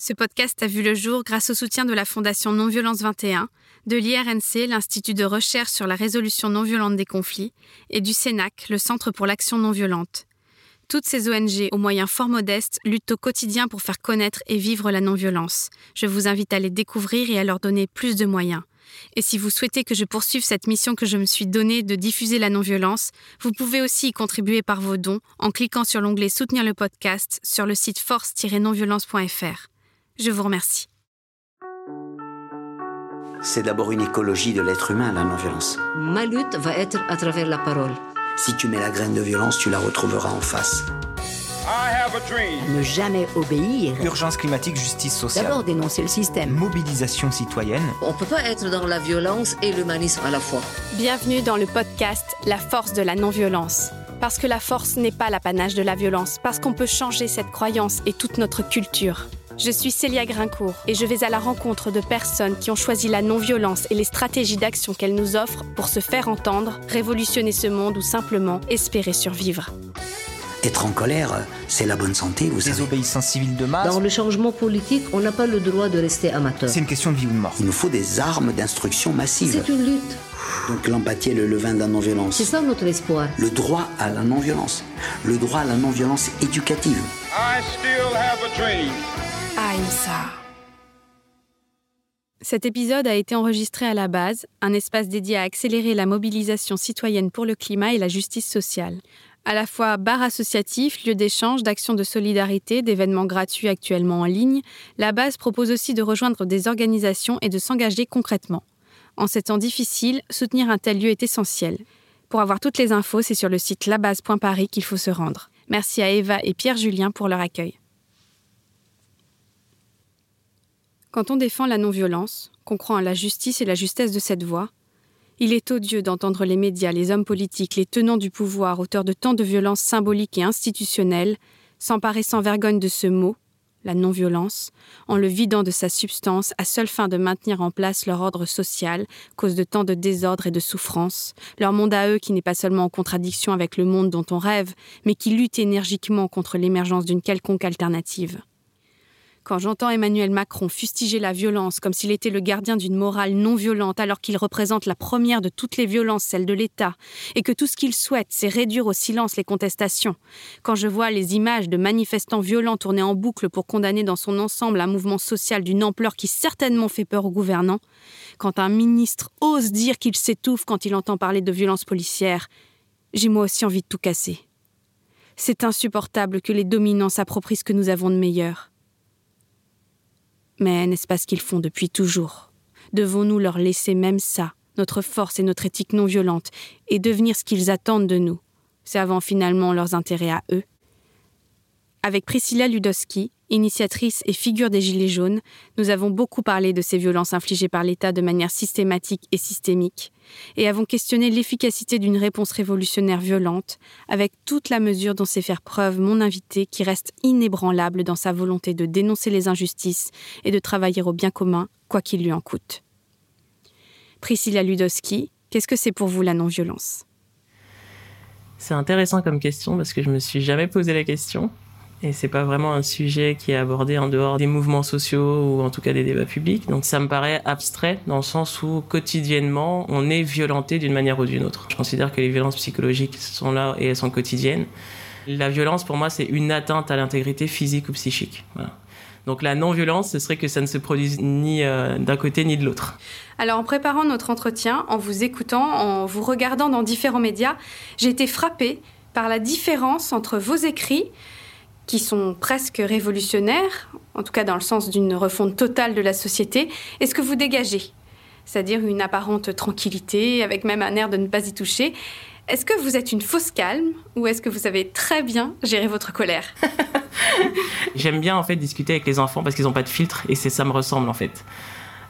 Ce podcast a vu le jour grâce au soutien de la Fondation Non-Violence 21, de l'IRNC, l'Institut de recherche sur la résolution non violente des conflits, et du CENAC, le Centre pour l'action non violente. Toutes ces ONG, aux moyens fort modestes, luttent au quotidien pour faire connaître et vivre la non-violence. Je vous invite à les découvrir et à leur donner plus de moyens. Et si vous souhaitez que je poursuive cette mission que je me suis donnée de diffuser la non-violence, vous pouvez aussi y contribuer par vos dons en cliquant sur l'onglet Soutenir le podcast sur le site force-nonviolence.fr. Je vous remercie. C'est d'abord une écologie de l'être humain, la non-violence. Ma lutte va être à travers la parole. Si tu mets la graine de violence, tu la retrouveras en face. Ne jamais obéir. Urgence climatique, justice sociale. D'abord dénoncer le système. Mobilisation citoyenne. On ne peut pas être dans la violence et l'humanisme à la fois. Bienvenue dans le podcast La force de la non-violence. Parce que la force n'est pas l'apanage de la violence, parce qu'on peut changer cette croyance et toute notre culture. Je suis Célia Grincourt et je vais à la rencontre de personnes qui ont choisi la non-violence et les stratégies d'action qu'elle nous offre pour se faire entendre, révolutionner ce monde ou simplement espérer survivre. Être en colère, c'est la bonne santé, vous savez. Désobéissance civile de masse. Dans le changement politique, on n'a pas le droit de rester amateur. C'est une question de vie ou de mort. Il nous faut des armes d'instruction massive. C'est une lutte. Donc l'empathie est le levain de la non-violence. C'est ça notre espoir. Le droit à la non-violence. Le droit à la non-violence éducative. I still have a dream. Cet épisode a été enregistré à la base, un espace dédié à accélérer la mobilisation citoyenne pour le climat et la justice sociale. À la fois bar associatif, lieu d'échange, d'actions de solidarité, d'événements gratuits actuellement en ligne, la base propose aussi de rejoindre des organisations et de s'engager concrètement. En ces temps difficiles, soutenir un tel lieu est essentiel. Pour avoir toutes les infos, c'est sur le site labase.paris qu'il faut se rendre. Merci à Eva et Pierre-Julien pour leur accueil. Quand on défend la non-violence, qu'on croit en la justice et la justesse de cette voie, il est odieux d'entendre les médias, les hommes politiques, les tenants du pouvoir, auteurs de tant de violences symboliques et institutionnelles, s'emparer sans vergogne de ce mot, la non-violence, en le vidant de sa substance à seule fin de maintenir en place leur ordre social, cause de tant de désordre et de souffrance, leur monde à eux qui n'est pas seulement en contradiction avec le monde dont on rêve, mais qui lutte énergiquement contre l'émergence d'une quelconque alternative. Quand j'entends Emmanuel Macron fustiger la violence comme s'il était le gardien d'une morale non violente alors qu'il représente la première de toutes les violences, celle de l'État, et que tout ce qu'il souhaite, c'est réduire au silence les contestations, quand je vois les images de manifestants violents tourner en boucle pour condamner dans son ensemble un mouvement social d'une ampleur qui certainement fait peur aux gouvernants, quand un ministre ose dire qu'il s'étouffe quand il entend parler de violences policières, j'ai moi aussi envie de tout casser. C'est insupportable que les dominants s'approprient ce que nous avons de meilleur. Mais n'est-ce pas ce qu'ils font depuis toujours? Devons-nous leur laisser même ça, notre force et notre éthique non violente, et devenir ce qu'ils attendent de nous, servant finalement leurs intérêts à eux. Avec Priscilla Ludowski, initiatrice et figure des Gilets jaunes, nous avons beaucoup parlé de ces violences infligées par l'État de manière systématique et systémique, et avons questionné l'efficacité d'une réponse révolutionnaire violente, avec toute la mesure dont sait faire preuve mon invité qui reste inébranlable dans sa volonté de dénoncer les injustices et de travailler au bien commun, quoi qu'il lui en coûte. Priscilla Ludowski, qu'est-ce que c'est pour vous la non-violence? C'est intéressant comme question parce que je me suis jamais posé la question. Et c'est pas vraiment un sujet qui est abordé en dehors des mouvements sociaux ou en tout cas des débats publics. Donc ça me paraît abstrait dans le sens où quotidiennement on est violenté d'une manière ou d'une autre. Je considère que les violences psychologiques sont là et elles sont quotidiennes. La violence pour moi c'est une atteinte à l'intégrité physique ou psychique. Donc la non-violence, ce serait que ça ne se produise ni euh, d'un côté ni de l'autre. Alors en préparant notre entretien, en vous écoutant, en vous regardant dans différents médias, j'ai été frappée par la différence entre vos écrits qui sont presque révolutionnaires, en tout cas dans le sens d'une refonte totale de la société, et ce que vous dégagez, c'est-à-dire une apparente tranquillité, avec même un air de ne pas y toucher? Est-ce que vous êtes une fausse calme ou est-ce que vous savez très bien gérer votre colère? J'aime bien en fait discuter avec les enfants parce qu'ils n'ont pas de filtre et c'est ça me ressemble en fait.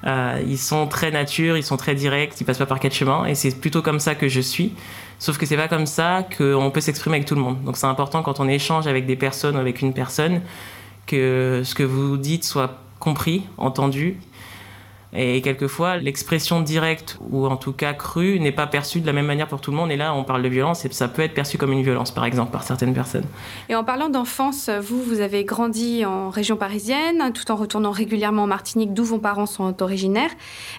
Euh, ils sont très nature, ils sont très directs, ils passent pas par quatre chemins et c'est plutôt comme ça que je suis. Sauf que c'est pas comme ça qu'on peut s'exprimer avec tout le monde. Donc c'est important quand on échange avec des personnes ou avec une personne que ce que vous dites soit compris, entendu. Et quelquefois, l'expression directe ou en tout cas crue n'est pas perçue de la même manière pour tout le monde. Et là, on parle de violence et ça peut être perçu comme une violence, par exemple, par certaines personnes. Et en parlant d'enfance, vous, vous avez grandi en région parisienne, tout en retournant régulièrement en Martinique, d'où vos parents sont originaires.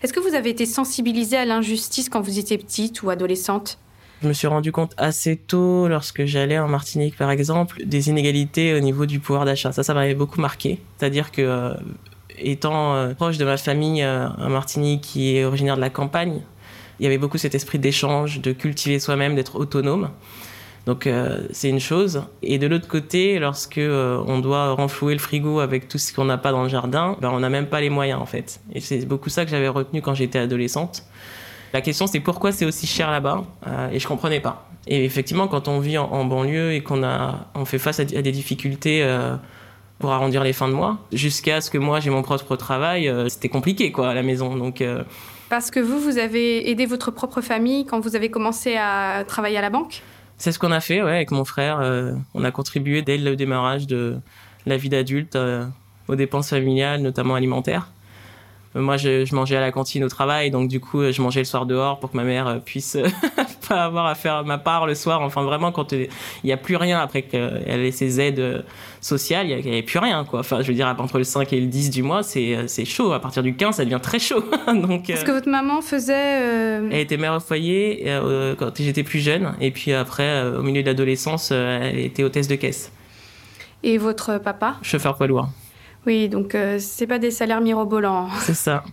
Est-ce que vous avez été sensibilisée à l'injustice quand vous étiez petite ou adolescente? Je me suis rendu compte assez tôt, lorsque j'allais en Martinique par exemple, des inégalités au niveau du pouvoir d'achat. Ça, ça m'avait beaucoup marqué. C'est-à-dire que euh, étant euh, proche de ma famille euh, en Martinique qui est originaire de la campagne, il y avait beaucoup cet esprit d'échange, de cultiver soi-même, d'être autonome. Donc euh, c'est une chose. Et de l'autre côté, lorsque on doit renflouer le frigo avec tout ce qu'on n'a pas dans le jardin, ben, on n'a même pas les moyens en fait. Et c'est beaucoup ça que j'avais retenu quand j'étais adolescente. La question c'est pourquoi c'est aussi cher là-bas et je comprenais pas. Et effectivement, quand on vit en, banlieue et qu'on a, on fait face à, des difficultés pour arrondir les fins de mois. Jusqu'à ce que moi j'ai mon propre travail, euh, c'était compliqué quoi à la maison. Donc euh, parce que vous, vous avez aidé votre propre famille quand vous avez commencé à travailler à la banque? C'est ce qu'on a fait, ouais, avec mon frère. Euh, on a contribué dès le démarrage de la vie d'adulte aux dépenses familiales, notamment alimentaires. Moi, je, je, mangeais à la cantine au travail, donc du coup, je mangeais le soir dehors pour que ma mère puisse pas avoir à faire ma part le soir. Enfin, vraiment, quand il n'y a plus rien après qu'elle ait ses aides sociales, il n'y avait plus rien, quoi. Enfin, je veux dire, entre le 5 et le 10 du mois, c'est chaud. À partir du 15, ça devient très chaud. donc, Est-ce que votre maman faisait... Euh, elle était mère au foyer euh, quand j'étais plus jeune. Et puis après, euh, au milieu de l'adolescence, elle était hôtesse de caisse. Et votre papa? Chauffeur poids lourd. Oui, donc c'est pas des salaires mirobolants. C'est ça.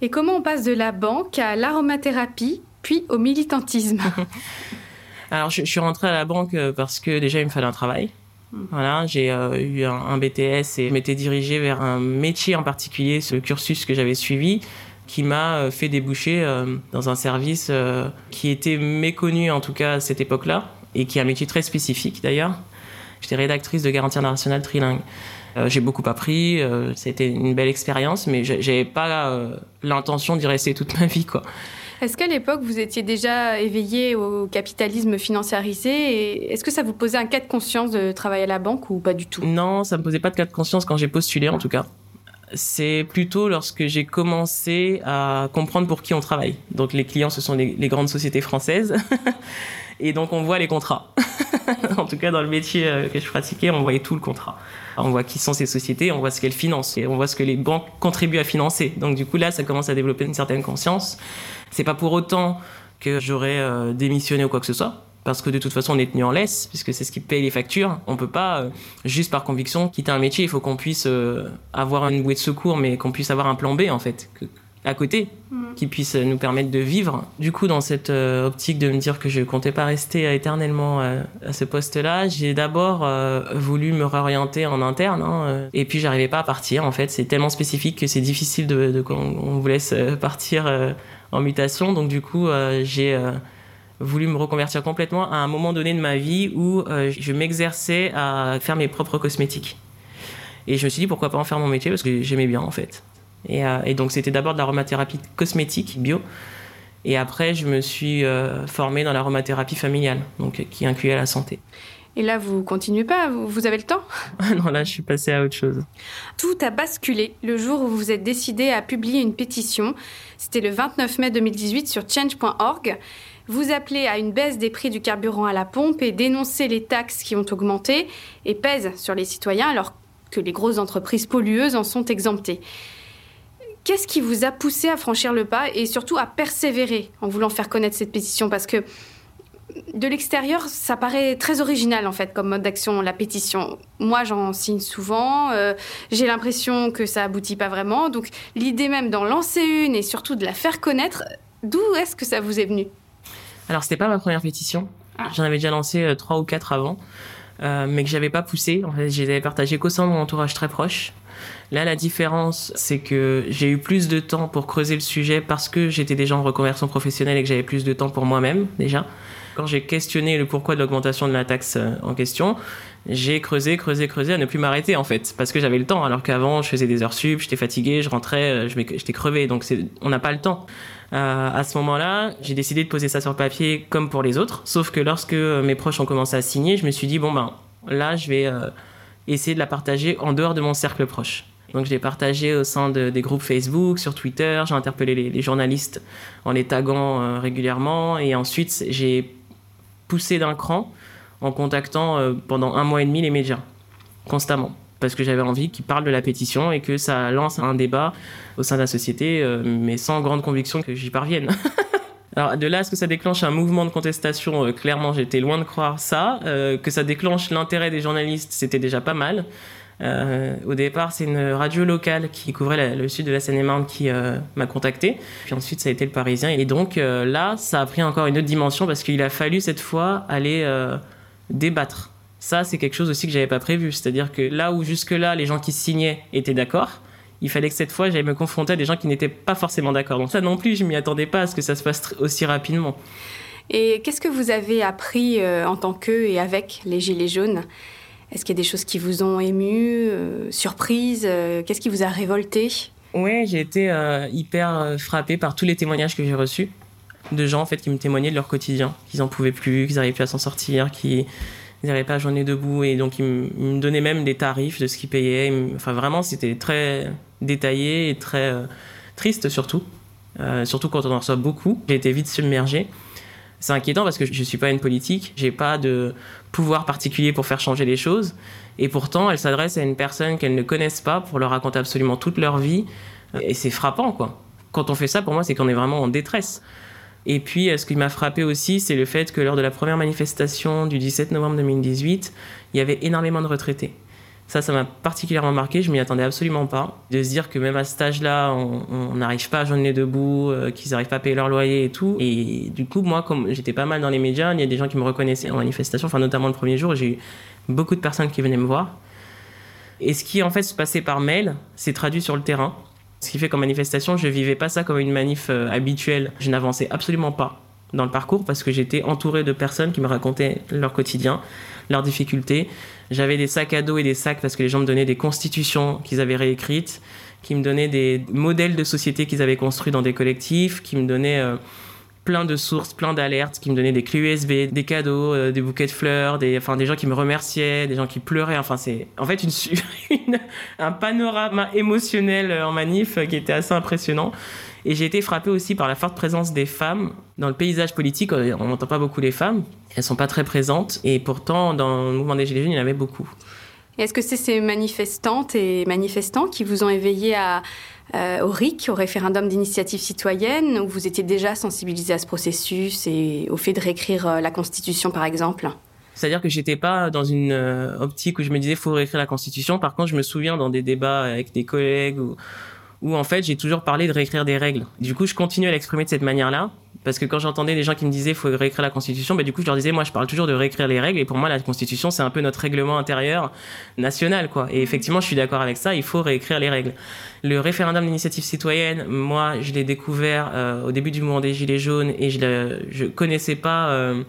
Et comment on passe de la banque à l'aromathérapie, puis au militantisme Alors, je, suis rentrée à la banque euh, parce que déjà, il me fallait un travail. Hmm. Voilà, j'ai euh, eu un, BTS et m'étais dirigée vers un métier en particulier, ce cursus que j'avais suivi, qui m'a euh, fait déboucher dans un service qui était méconnu en tout cas à cette époque-là et qui est un métier très spécifique d'ailleurs. J'étais rédactrice de Garantie internationale trilingue. j'ai beaucoup appris, c'était une belle expérience, mais j'avais pas l'intention d'y rester toute ma vie, quoi. Est-ce qu'à l'époque, vous étiez déjà éveillé au capitalisme financiarisé est-ce que ça vous posait un cas de conscience de travailler à la banque ou pas du tout? Non, ça me posait pas de cas de conscience quand j'ai postulé en tout cas. C'est plutôt lorsque j'ai commencé à comprendre pour qui on travaille. Donc les clients, ce sont les, grandes sociétés françaises. et donc on voit les contrats. en tout cas, dans le métier euh, que je pratiquais, on voyait tout le contrat. On voit qui sont ces sociétés, on voit ce qu'elles financent et on voit ce que les banques contribuent à financer. Donc du coup là, ça commence à développer une certaine conscience. C'est pas pour autant que j'aurais euh, démissionné ou quoi que ce soit. Parce que de toute façon, on est tenu en laisse, puisque c'est ce qui paye les factures. On peut pas, euh, juste par conviction, quitter un métier. Il faut qu'on puisse avoir une bouée de secours, mais qu'on puisse avoir un plan B, en fait à côté mm. qui puisse nous permettre de vivre. Du coup, dans cette euh, optique de me dire que je comptais pas rester éternellement euh, à ce poste-là, j'ai d'abord euh, voulu me réorienter en interne. Hein, et puis, j'arrivais pas à partir. En fait, c'est tellement spécifique que c'est difficile de, de qu'on vous laisse partir en mutation. Donc, du coup, j'ai voulu me reconvertir complètement à un moment donné de ma vie où je m'exerçais à faire mes propres cosmétiques. Et je me suis dit pourquoi pas en faire mon métier parce que j'aimais bien en fait. Euh, et, donc c'était d'abord de l'aromathérapie cosmétique bio. Et après, je me suis euh, formée dans l'aromathérapie familiale, donc qui incluait la santé. Et là, vous continuez pas Vous avez le temps? Non, là, je suis passée à autre chose. Tout a basculé le jour où vous vous êtes décidé à publier une pétition. C'était le 29 mai 2018 sur change.org. Vous appelez à une baisse des prix du carburant à la pompe et dénoncez les taxes qui ont augmenté et pèsent sur les citoyens alors que les grosses entreprises pollueuses en sont exemptées. Qu'est-ce qui vous a poussé à franchir le pas et surtout à persévérer en voulant faire connaître cette pétition? Parce que de l'extérieur, ça paraît très original en fait comme mode d'action, la pétition. Moi, j'en signe souvent, euh, j'ai l'impression que ça aboutit pas vraiment. Donc l'idée même d'en lancer une et surtout de la faire connaître, d'où est-ce que ça vous est venu? Alors, c'était pas ma première pétition. Ah. J'en avais déjà lancé euh, trois ou quatre avant, euh, mais que j'avais pas poussé. En fait, je les avais partagées qu'au sein de mon entourage très proche. Là, la différence, c'est que j'ai eu plus de temps pour creuser le sujet parce que j'étais déjà en reconversion professionnelle et que j'avais plus de temps pour moi-même déjà. Quand j'ai questionné le pourquoi de l'augmentation de la taxe euh, en question, j'ai creusé, creusé, creusé à ne plus m'arrêter en fait, parce que j'avais le temps, alors qu'avant je faisais des heures sup, j'étais fatigué, je rentrais, euh, j'étais crevé, donc on n'a pas le temps. Euh, à ce moment-là, j'ai décidé de poser ça sur papier comme pour les autres, sauf que lorsque mes proches ont commencé à signer, je me suis dit bon ben là je vais essayer de la partager en dehors de mon cercle proche. Donc je l'ai partagé au sein de, des groupes Facebook, sur Twitter, j'ai interpellé les, journalistes en les taguant euh, régulièrement et ensuite j'ai poussé d'un cran en contactant euh, pendant un mois et demi les médias, constamment. Parce que j'avais envie qu'ils parlent de la pétition et que ça lance un débat au sein de la société, euh, mais sans grande conviction que j'y parvienne. Alors de là à ce que ça déclenche un mouvement de contestation, clairement j'étais loin de croire ça. Que ça déclenche l'intérêt des journalistes, c'était déjà pas mal. Euh, au départ, c'est une radio locale qui couvrait le sud de la Seine-et-Marne qui euh, m'a contacté. Puis ensuite, ça a été le Parisien. Et donc euh, là, ça a pris encore une autre dimension parce qu'il a fallu cette fois aller débattre. Ça, c'est quelque chose aussi que j'avais pas prévu. C'est-à-dire que là où jusque-là, les gens qui signaient étaient d'accord, il fallait que cette fois, j'allais me confronter à des gens qui n'étaient pas forcément d'accord. Donc ça non plus, je m'y attendais pas à ce que ça se passe aussi rapidement. Et qu'est-ce que vous avez appris en tant qu'eux et avec les Gilets jaunes? Est-ce qu'il y a des choses qui vous ont ému, euh, surprise euh, Qu'est-ce qui vous a révolté? Ouais, j'ai été euh, hyper frappée par tous les témoignages que j'ai reçus de gens en fait qui me témoignaient de leur quotidien, qu'ils en pouvaient plus, qu'ils n'arrivaient plus à s'en sortir, qu'ils n'arrivaient pas à journée debout et donc ils me, donnaient même des tarifs de ce qu'ils payaient. Enfin vraiment, c'était très détaillé et très euh, triste surtout. Euh, surtout quand on en reçoit beaucoup. J'ai été vite submergé. C'est inquiétant parce que je suis pas une politique, j'ai pas de pouvoir particulier pour faire changer les choses, et pourtant elles s'adressent à une personne qu'elles ne connaissent pas pour leur raconter absolument toute leur vie, et c'est frappant quoi. Quand on fait ça, pour moi, c'est qu'on est vraiment en détresse. Et puis, ce qui m'a frappé aussi, c'est le fait que lors de la première manifestation du 17 novembre 2018, il y avait énormément de retraités. Ça, ça m'a particulièrement marqué. Je m'y attendais absolument pas. De se dire que même à cet âge-là, on n'arrive pas à joindre debout, euh, qu'ils n'arrivent pas à payer leur loyer et tout. Et du coup, moi, comme j'étais pas mal dans les médias, il y a des gens qui me reconnaissaient en manifestation, enfin notamment le premier jour, j'ai eu beaucoup de personnes qui venaient me voir. Et ce qui en fait se passait par mail, s'est traduit sur le terrain. Ce qui fait qu'en manifestation, je vivais pas ça comme une manif euh, habituelle. Je n'avançais absolument pas dans le parcours parce que j'étais entouré de personnes qui me racontaient leur quotidien, leurs difficultés. J'avais des sacs à dos et des sacs parce que les gens me donnaient des constitutions qu'ils avaient réécrites, qui me donnaient des modèles de société qu'ils avaient construits dans des collectifs, qui me donnaient euh, plein de sources, plein d'alertes, qui me donnaient des clés USB, des cadeaux, euh, des bouquets de fleurs, des, enfin, des gens qui me remerciaient, des gens qui pleuraient. Enfin, c'est en fait une, une, un panorama émotionnel en manif qui était assez impressionnant. Et j'ai été frappé aussi par la forte présence des femmes dans le paysage politique. On n'entend pas beaucoup les femmes, elles sont pas très présentes. Et pourtant, dans le mouvement des Gilets jaunes, il y en avait beaucoup. Est-ce que c'est ces manifestantes et manifestants qui vous ont éveillé à, euh, au RIC, au référendum d'initiative citoyenne, où vous étiez déjà sensibilisé à ce processus et au fait de réécrire euh, la Constitution, par exemple? C'est-à-dire que j'étais pas dans une euh, optique où je me disais faut réécrire la Constitution. Par contre, je me souviens dans des débats avec des collègues ou où en fait j'ai toujours parlé de réécrire des règles. Du coup, je continue à l'exprimer de cette manière-là, parce que quand j'entendais des gens qui me disaient faut réécrire la Constitution, bah, du coup je leur disais moi je parle toujours de réécrire les règles, et pour moi la Constitution c'est un peu notre règlement intérieur national, quoi. Et effectivement, je suis d'accord avec ça, il faut réécrire les règles. Le référendum d'initiative citoyenne, moi je l'ai découvert euh, au début du mouvement des Gilets jaunes, et je, je connaissais pas euh,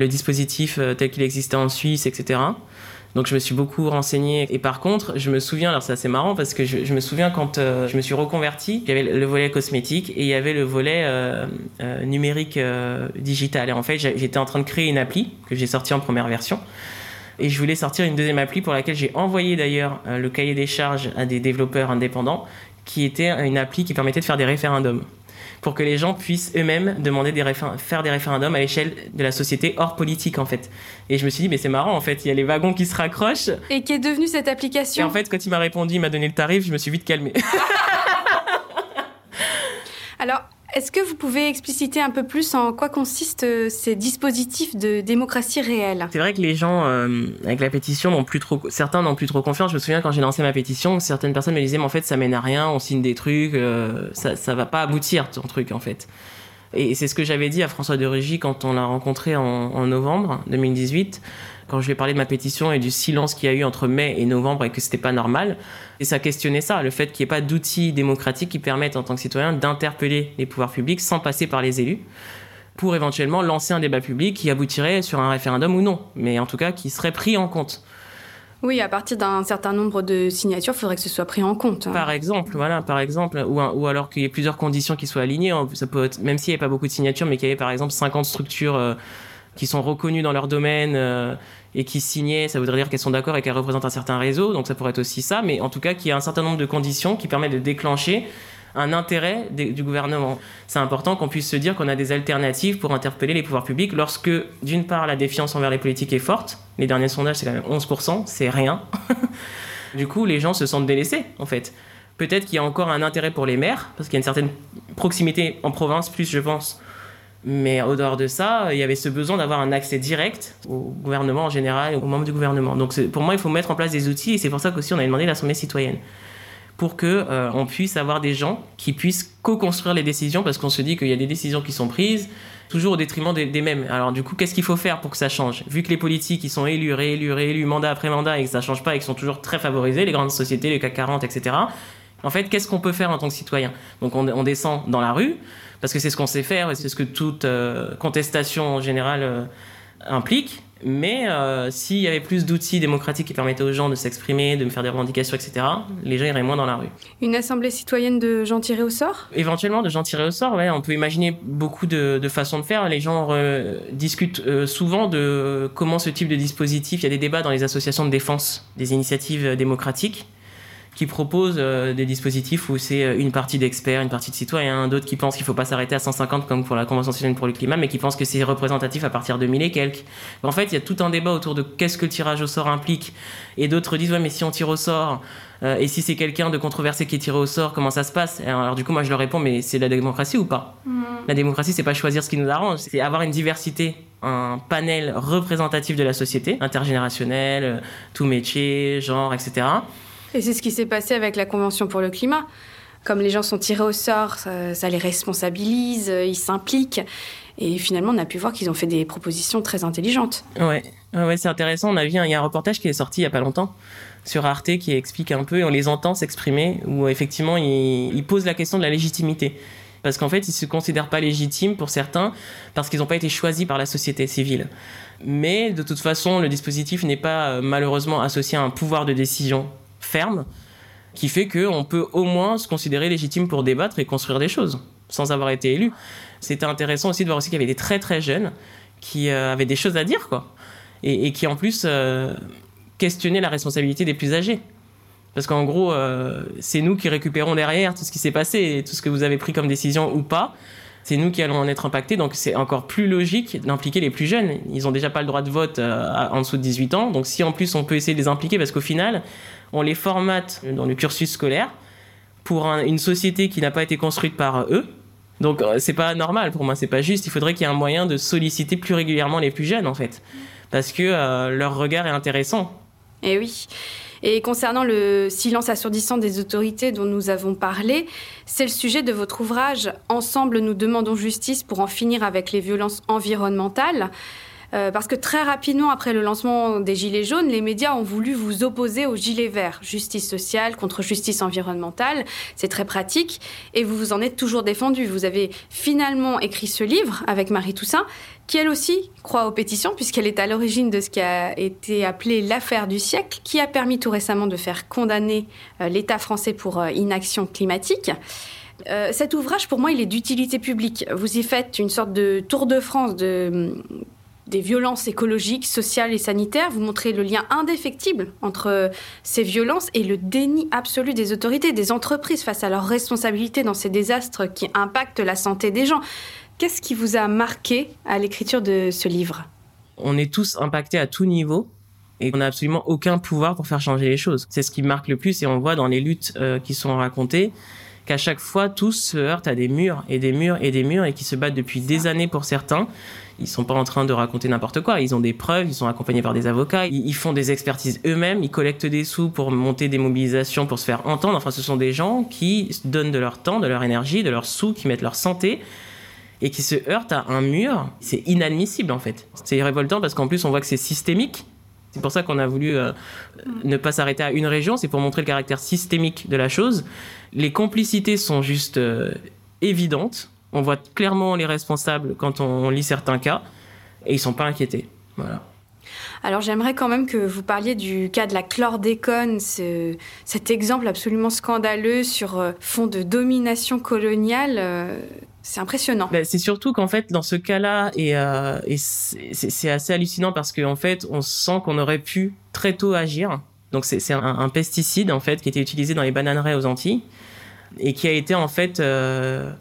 le dispositif euh, tel qu'il existait en Suisse, etc. Donc je me suis beaucoup renseigné. Et par contre, je me souviens, alors c'est assez marrant parce que je, me souviens quand euh, je me suis reconverti, il y avait le volet cosmétique et il y avait le volet euh, euh, numérique digital. Et en fait, j'étais en train de créer une appli que j'ai sortie en première version. Et je voulais sortir une deuxième appli pour laquelle j'ai envoyé d'ailleurs le cahier des charges à des développeurs indépendants, qui était une appli qui permettait de faire des référendums pour que les gens puissent eux-mêmes demander des faire des référendums à l'échelle de la société hors politique en fait. Et je me suis dit mais c'est marrant en fait, il y a les wagons qui se raccrochent. Et qui est devenue cette application Et en fait quand il m'a répondu, il m'a donné le tarif, je me suis vite calmé. Alors est-ce que vous pouvez expliciter un peu plus en quoi consistent euh, ces dispositifs de démocratie réelle? C'est vrai que les gens, euh, avec la pétition, n'ont plus trop, certains n'ont plus trop confiance. Je me souviens quand j'ai lancé ma pétition, certaines personnes me disaient, mais en fait, ça mène à rien, on signe des trucs, euh, ça, ça va pas aboutir, ton truc, en fait. Et c'est ce que j'avais dit à François de Rugy quand on l'a rencontré en, novembre 2018 quand je lui ai parlé de ma pétition et du silence qu'il y a eu entre mai et novembre et que c'était pas normal. Et ça questionnait ça, le fait qu'il n'y ait pas d'outils démocratiques qui permettent en tant que citoyen d'interpeller les pouvoirs publics sans passer par les élus pour éventuellement lancer un débat public qui aboutirait sur un référendum ou non, mais en tout cas qui serait pris en compte. Oui, à partir d'un certain nombre de signatures, il faudrait que ce soit pris en compte. Hein. Par exemple, voilà, par exemple, ou, alors qu'il y ait plusieurs conditions qui soient alignées. Ça peut être, même s'il n'y avait pas beaucoup de signatures, mais qu'il y avait par exemple 50 structures euh, qui sont reconnues dans leur domaine euh, et qui signaient, ça voudrait dire qu'elles sont d'accord et qu'elles représentent un certain réseau, donc ça pourrait être aussi ça, mais en tout cas qu'il y a un certain nombre de conditions qui permettent de déclencher un intérêt du gouvernement. C'est important qu'on puisse se dire qu'on a des alternatives pour interpeller les pouvoirs publics lorsque, d'une part, la défiance envers les politiques est forte. Les derniers sondages, c'est quand même 11%, c'est rien. du coup, les gens se sentent délaissés, en fait. Peut-être qu'il y a encore un intérêt pour les maires, parce qu'il y a une certaine proximité en province, plus je pense, mais au dehors de ça, il y avait ce besoin d'avoir un accès direct au gouvernement en général aux membres du gouvernement. Donc pour moi, il faut mettre en place des outils et c'est pour ça qu'aussi on a demandé l'Assemblée citoyenne pour que euh, on puisse avoir des gens qui puissent co-construire les décisions parce qu'on se dit qu'il y a des décisions qui sont prises toujours au détriment des, mêmes. Alors du coup, qu'est-ce qu'il faut faire pour que ça change? Vu que les politiques, ils sont élus, réélus, réélus, mandat après mandat et que ça change pas et qu'ils sont toujours très favorisés, les grandes sociétés, les CAC 40, etc. En fait, qu'est-ce qu'on peut faire en tant que citoyen? Donc on, descend dans la rue, parce que c'est ce qu'on sait faire, et c'est ce que toute euh, contestation en général euh, implique. Mais euh, s'il y avait plus d'outils démocratiques qui permettaient aux gens de s'exprimer, de me faire des revendications, etc., les gens iraient moins dans la rue. Une assemblée citoyenne de gens tirés au sort? Éventuellement, de gens tirés au sort, ouais. On peut imaginer beaucoup de, façons de faire. Les gens discutent souvent de comment ce type de dispositif, il y a des débats dans les associations de défense des initiatives démocratiques qui proposent euh, des dispositifs où c'est euh, une partie d'experts, une partie de citoyens, d'autres qui pensent qu'il ne faut pas s'arrêter à 150 comme pour la Convention citoyenne pour le climat, mais qui pensent que c'est représentatif à partir de 1000 et quelques. En fait, il y a tout un débat autour de qu'est-ce que le tirage au sort implique, et d'autres disent ouais mais si on tire au sort, euh, et si c'est quelqu'un de controversé qui est tiré au sort, comment ça se passe? Alors, du coup moi je leur réponds mais c'est la démocratie ou pas? Mm. La démocratie c'est pas choisir ce qui nous arrange, c'est avoir une diversité un panel représentatif de la société, intergénérationnel, tout métier, genre, etc. Et c'est ce qui s'est passé avec la Convention pour le climat. Comme les gens sont tirés au sort, ça, les responsabilise, ils s'impliquent. Et finalement, on a pu voir qu'ils ont fait des propositions très intelligentes. Ouais, ouais c'est intéressant. On a vu, il y a un reportage qui est sorti il y a pas longtemps sur Arte qui explique un peu, et on les entend s'exprimer, où effectivement, ils, posent la question de la légitimité. Parce qu'en fait, ils se considèrent pas légitimes pour certains, parce qu'ils n'ont pas été choisis par la société civile. Mais de toute façon, le dispositif n'est pas euh, malheureusement associé à un pouvoir de décision ferme qui fait qu'on peut au moins se considérer légitime pour débattre et construire des choses sans avoir été élu. C'était intéressant aussi de voir aussi qu'il y avait des très très jeunes qui euh, avaient des choses à dire quoi et, qui en plus euh, questionnaient la responsabilité des plus âgés. Parce qu'en gros, euh, c'est nous qui récupérons derrière tout ce qui s'est passé, tout ce que vous avez pris comme décision ou pas c'est nous qui allons en être impactés. Donc c'est encore plus logique d'impliquer les plus jeunes. Ils n'ont déjà pas le droit de vote euh, en dessous de 18 ans. Donc si en plus on peut essayer de les impliquer, parce qu'au final, on les formate dans le cursus scolaire pour une société qui n'a pas été construite par eux. Donc euh, c'est pas normal pour moi, c'est pas juste. Il faudrait qu'il y ait un moyen de solliciter plus régulièrement les plus jeunes en fait, parce que euh, leur regard est intéressant. Eh oui. Et concernant le silence assourdissant des autorités dont nous avons parlé, c'est le sujet de votre ouvrage Ensemble, nous demandons justice pour en finir avec les violences environnementales. Euh, parce que très rapidement après le lancement des Gilets jaunes, les médias ont voulu vous opposer aux Gilets verts, justice sociale contre justice environnementale. C'est très pratique et vous vous en êtes toujours défendu. Vous avez finalement écrit ce livre avec Marie Toussaint, qui elle aussi croit aux pétitions puisqu'elle est à l'origine de ce qui a été appelé l'affaire du siècle, qui a permis tout récemment de faire condamner euh, l'État français pour euh, inaction climatique. cet ouvrage, pour moi, il est d'utilité publique. Vous y faites une sorte de tour de France de, des violences écologiques, sociales et sanitaires. Vous montrez le lien indéfectible entre ces violences et le déni absolu des autorités, des entreprises face à leurs responsabilités dans ces désastres qui impactent la santé des gens. Qu'est-ce qui vous a marqué à l'écriture de ce livre? On est tous impactés à tout niveau et on n'a absolument aucun pouvoir pour faire changer les choses. C'est ce qui marque le plus et on voit dans les luttes euh, qui sont racontées qu'à chaque fois tous se heurtent à des murs et des murs et des murs et qui se battent depuis des années pour certains ils sont pas en train de raconter n'importe quoi. Ils ont des preuves, ils sont accompagnés par des avocats, ils, font des expertises eux-mêmes, ils collectent des sous pour monter des mobilisations, pour se faire entendre. Enfin, ce sont des gens qui donnent de leur temps, de leur énergie, de leurs sous, qui mettent leur santé et qui se heurtent à un mur. C'est inadmissible en fait. C'est révoltant parce qu'en plus on voit que c'est systémique. C'est pour ça qu'on a voulu euh, ne pas s'arrêter à une région, c'est pour montrer le caractère systémique de la chose. Les complicités sont juste euh, évidentes on voit clairement les responsables quand on lit certains cas et ils sont pas inquiétés. Voilà. Alors j'aimerais quand même que vous parliez du cas de la chlordécone, cet exemple absolument scandaleux sur euh, fond de domination coloniale. C'est impressionnant. Ben, c'est surtout qu'en fait, dans ce cas-là, et, euh, c'est assez hallucinant parce qu'en fait, on sent qu'on aurait pu très tôt agir. Donc c'est un, pesticide en fait qui était utilisé dans les bananeraies aux Antilles et qui a été en fait euh,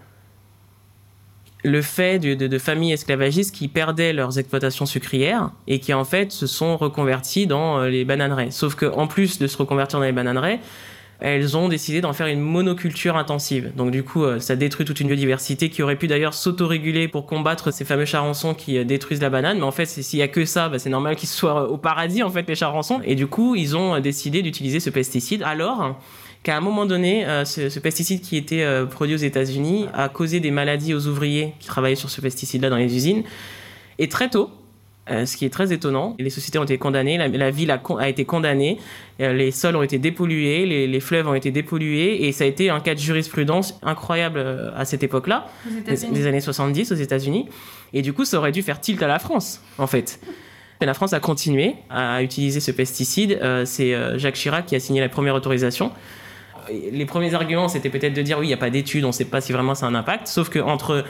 le fait de, familles esclavagistes qui perdaient leurs exploitations sucrières et qui en fait se sont reconverties dans euh, les bananeraies. Sauf qu'en plus de se reconvertir dans les bananeraies, elles ont décidé d'en faire une monoculture intensive. Donc du coup, euh, ça détruit toute une biodiversité qui aurait pu d'ailleurs s'autoréguler pour combattre ces fameux charançons qui euh, détruisent la banane. Mais en fait, s'il y a que ça, bah, c'est normal qu'ils soient euh, au paradis en fait les charançons. Et du coup, ils ont décidé d'utiliser ce pesticide. Alors qu'à un moment donné, ce, ce, pesticide qui était produit aux États-Unis a causé des maladies aux ouvriers qui travaillaient sur ce pesticide-là dans les usines. Et très tôt, euh, ce qui est très étonnant. Les sociétés ont été condamnées, la, ville a, a, été condamnée, euh, les sols ont été dépollués, les, les, fleuves ont été dépollués, et ça a été un cas de jurisprudence incroyable euh, à cette époque-là, des, années 70 aux États-Unis. Et du coup, ça aurait dû faire tilt à la France, en fait. Et la France a continué à utiliser ce pesticide. C'est Jacques Chirac qui a signé la première autorisation les premiers arguments, c'était peut-être de dire oui, il n'y a pas d'études, on ne sait pas si vraiment ça a un impact. Sauf que entre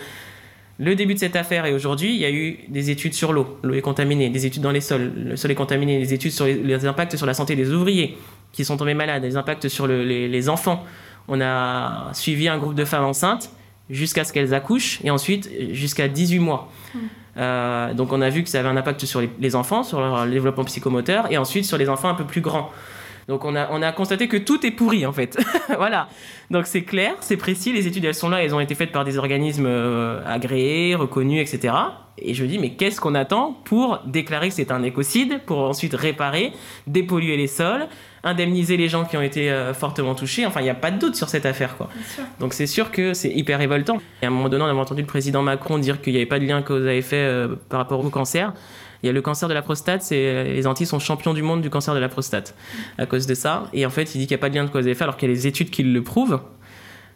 le début de cette affaire et aujourd'hui, il y a eu des études sur l'eau. L'eau est contaminée, des études dans les sols, le sol est contaminé, des études sur les, impacts sur la santé des ouvriers qui sont tombés malades, des impacts sur le, les, les, enfants. On a suivi un groupe de femmes enceintes jusqu'à ce qu'elles accouchent et ensuite jusqu'à 18 mois. Mmh. Euh, donc on a vu que ça avait un impact sur les, les enfants, sur leur développement psychomoteur et ensuite sur les enfants un peu plus grands. Donc on a, on a constaté que tout est pourri en fait. voilà. Donc c'est clair, c'est précis, les études elles sont là, elles ont été faites par des organismes euh, agréés, reconnus, etc. Et je me dis, mais qu'est-ce qu'on attend pour déclarer que c'est un écoside, pour ensuite réparer, dépolluer les sols, indemniser les gens qui ont été euh, fortement touchés? Enfin, il n'y a pas de doute sur cette affaire, quoi. Donc c'est sûr que c'est hyper révoltant. Et à un moment donné, on avait entendu le président Macron dire qu'il n'y avait pas de lien vous avez fait euh, par rapport au cancer. Il y a le cancer de la prostate, c'est les Antilles sont champions du monde du cancer de la prostate à cause de ça. Et en fait, il dit qu'il n'y a pas de lien de cause à effet alors qu'il y a des études qui le prouvent.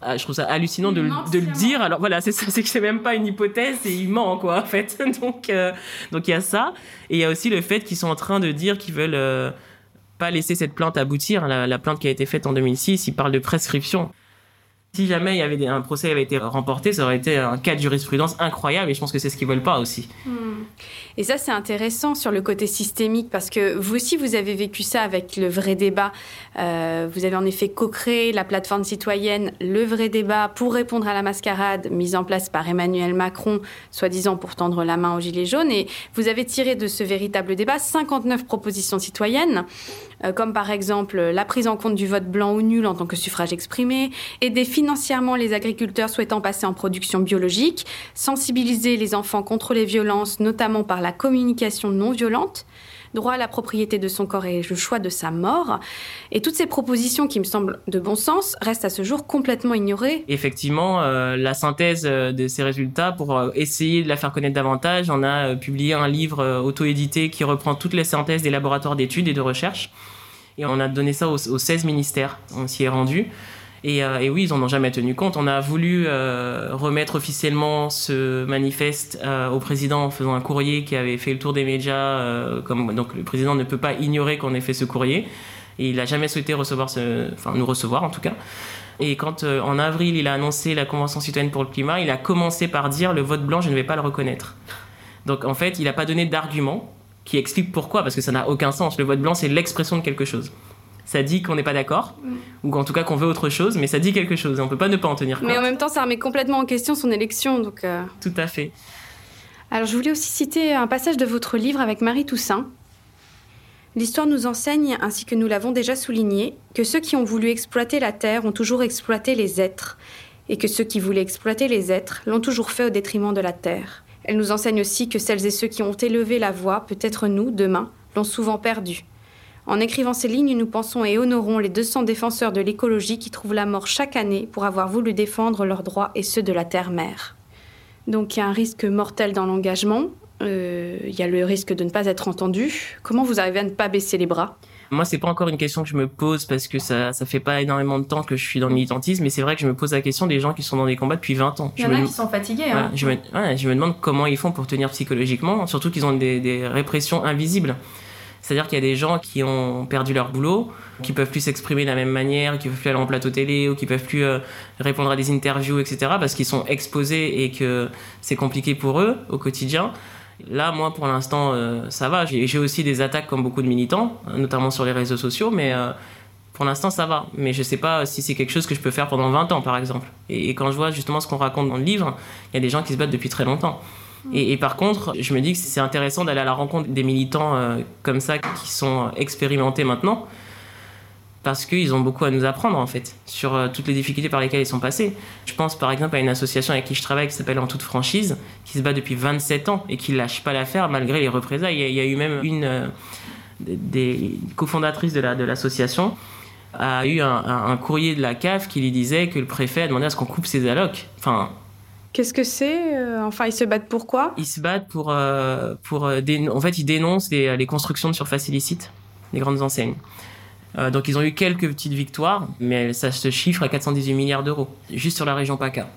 Ah, je trouve ça hallucinant de, de le dire. Alors voilà, c'est c'est que c'est même pas une hypothèse, et il ment quoi en fait. donc euh, donc il y a ça et il y a aussi le fait qu'ils sont en train de dire qu'ils veulent euh, pas laisser cette plante aboutir. La, la, plainte qui a été faite en 2006, ils parlent de prescription. Si jamais il y avait un procès avait été remporté, ça aurait été un cas de jurisprudence incroyable et je pense que c'est ce qu'ils veulent pas aussi. Hmm. Et ça, c'est intéressant sur le côté systémique parce que vous aussi, vous avez vécu ça avec le vrai débat. Euh, vous avez en effet co-créé la plateforme citoyenne Le vrai débat pour répondre à la mascarade mise en place par Emmanuel Macron, soi-disant pour tendre la main aux Gilets jaunes. Et vous avez tiré de ce véritable débat 59 propositions citoyennes, comme par exemple la prise en compte du vote blanc ou nul en tant que suffrage exprimé, aider financièrement les agriculteurs souhaitant passer en production biologique, sensibiliser les enfants contre les violences, notamment par la communication non violente, droit à la propriété de son corps et le choix de sa mort. Et toutes ces propositions qui me semblent de bon sens restent à ce jour complètement ignorées. Effectivement, euh, la synthèse euh, de ces résultats, pour euh, essayer de la faire connaître davantage, on a publié un livre auto-édité qui reprend toutes les synthèses des laboratoires d'études et de recherche. Et on a donné ça aux, aux 16 ministères. On s'y est rendu. Et, euh, et, oui, ils en ont jamais tenu compte. On a voulu euh, remettre officiellement ce manifeste euh, au président en faisant un courrier qui avait fait le tour des médias. Donc le président ne peut pas ignorer qu'on ait fait ce courrier. Et il n'a jamais souhaité recevoir ce, enfin nous recevoir en tout cas. Et quand en avril il a annoncé la Convention citoyenne pour le climat, il a commencé par dire le vote blanc, je ne vais pas le reconnaître. Donc en fait, il n'a pas donné d'argument qui explique pourquoi, parce que ça n'a aucun sens. Le vote blanc, c'est l'expression de quelque chose ça dit qu'on n'est pas d'accord, mm. ou en tout cas qu'on veut autre chose, mais ça dit quelque chose, et on peut pas ne pas en tenir compte. Mais en même temps, ça remet complètement en question son élection, donc... Euh... Tout à fait. Alors je voulais aussi citer un passage de votre livre avec Marie Toussaint. L'histoire nous enseigne, ainsi que nous l'avons déjà souligné, que ceux qui ont voulu exploiter la terre ont toujours exploité les êtres, et que ceux qui voulaient exploiter les êtres l'ont toujours fait au détriment de la terre. Elle nous enseigne aussi que celles et ceux qui ont élevé la voix, peut-être nous, demain, l'ont souvent perdue. En écrivant ces lignes, nous pensons et honorons les 200 défenseurs de l'écologie qui trouvent la mort chaque année pour avoir voulu défendre leurs droits et ceux de la terre-mère. Donc il y a un risque mortel dans l'engagement, euh, il y a le risque de ne pas être entendu. Comment vous arrivez à ne pas baisser les bras? Moi, c'est pas encore une question que je me pose parce que ça, ça fait pas énormément de temps que je suis dans le militantisme, mais c'est vrai que je me pose la question des gens qui sont dans des combats depuis 20 ans. Il y en je a me... qui sont fatigués. Hein. Je, me... Ouais, je me demande comment ils font pour tenir psychologiquement, surtout qu'ils ont des, des répressions invisibles. C'est-à-dire qu'il y a des gens qui ont perdu leur boulot, qui peuvent plus s'exprimer de la même manière, qui peuvent plus aller en plateau télé ou qui peuvent plus euh, répondre à des interviews, etc. parce qu'ils sont exposés et que c'est compliqué pour eux au quotidien. Là, moi, pour l'instant, euh, ça va. J'ai aussi des attaques comme beaucoup de militants, notamment sur les réseaux sociaux, mais euh, pour l'instant, ça va. Mais je sais pas si c'est quelque chose que je peux faire pendant 20 ans, par exemple. Et, quand je vois justement ce qu'on raconte dans le livre, il y a des gens qui se battent depuis très longtemps. Et, par contre, je me dis que c'est intéressant d'aller à la rencontre des militants comme ça qui sont expérimentés maintenant parce qu'ils ont beaucoup à nous apprendre en fait sur euh, toutes les difficultés par lesquelles ils sont passés. Je pense par exemple à une association avec qui je travaille qui s'appelle En toute franchise, qui se bat depuis 27 ans et qui lâche pas l'affaire malgré les représailles. Il y, a, eu même une euh, des cofondatrices de l'association a eu un, courrier de la CAF qui lui disait que le préfet a demandé à ce qu'on coupe ses allocs. Enfin, Qu'est-ce que c'est euh, Enfin, ils se battent pour quoi? Ils se battent pour, pour en fait, ils dénoncent les, les constructions de surface illicite des grandes enseignes. Euh, donc ils ont eu quelques petites victoires, mais ça se chiffre à 418 milliards d'euros, juste sur la région PACA.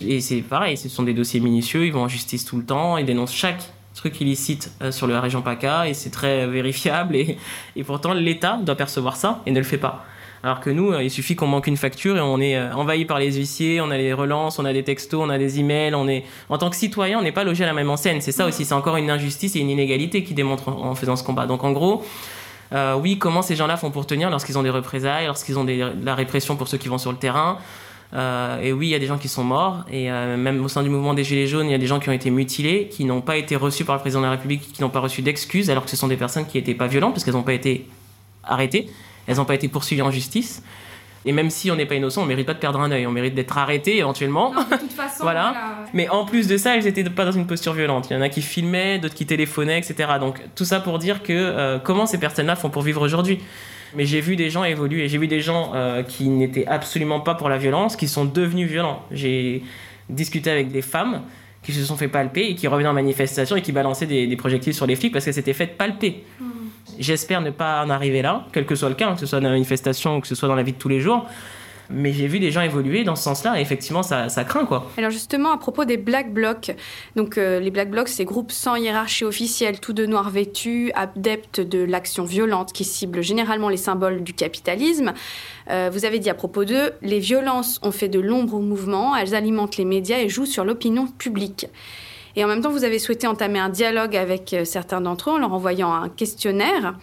Et c'est pareil, ce sont des dossiers minutieux, ils vont en justice tout le temps, ils dénoncent chaque truc illicite euh, sur la région PACA, et c'est très vérifiable, et pourtant l'État doit percevoir ça et ne le fait pas. Alors que nous, euh, il suffit qu'on manque une facture et on est envahi par les huissiers, on a les relances, on a des textos, on a des emails, on est, en tant que citoyen, on n'est pas logé à la même enseigne. C'est ça aussi, c'est encore une injustice et une inégalité qui démontre en faisant ce combat. Donc en gros, euh, oui, comment ces gens-là font pour tenir lorsqu'ils ont des représailles, lorsqu'ils ont de la répression pour ceux qui vont sur le terrain? Euh, et oui, il y a des gens qui sont morts. Et euh, même au sein du mouvement des Gilets jaunes, il y a des gens qui ont été mutilés, qui n'ont pas été reçus par le président de la République, qui n'ont pas reçu d'excuses, alors que ce sont des personnes qui n'étaient pas violentes, parce qu'elles n'ont pas été arrêtées, elles n'ont pas été poursuivies en justice. Et même si on n'est pas innocent, on mérite pas de perdre un œil, on mérite d'être arrêté éventuellement. de toute façon, voilà. Mais en plus de ça, ils étaient pas dans une posture violente. Il y en a qui filmaient, d'autres qui téléphonaient, etc. Donc tout ça pour dire que euh, comment ces personnes-là font pour vivre aujourd'hui? Mais j'ai vu des gens évoluer, j'ai vu des gens euh, qui n'étaient absolument pas pour la violence, qui sont devenus violents. J'ai discuté avec des femmes qui se sont fait palper et qui revenaient en manifestation et qui balançaient des, projectiles sur les flics parce qu'elles s'étaient fait palper. Hmm. J'espère ne pas en arriver là, quel que soit le cas, que ce soit dans la manifestation ou que ce soit dans la vie de tous les jours. Mais j'ai vu des gens évoluer dans ce sens-là et effectivement, ça, craint quoi. Alors justement, à propos des Black Blocs, donc euh, les Black Blocs, c'est groupes sans hiérarchie officielle, tout de noir vêtus, adeptes de l'action violente qui ciblent généralement les symboles du capitalisme. Euh, vous avez dit à propos d'eux, les violences ont fait de l'ombre au mouvement, elles alimentent les médias et jouent sur l'opinion publique. Et en même temps, vous avez souhaité entamer un dialogue avec euh, certains d'entre eux en leur envoyant un questionnaire.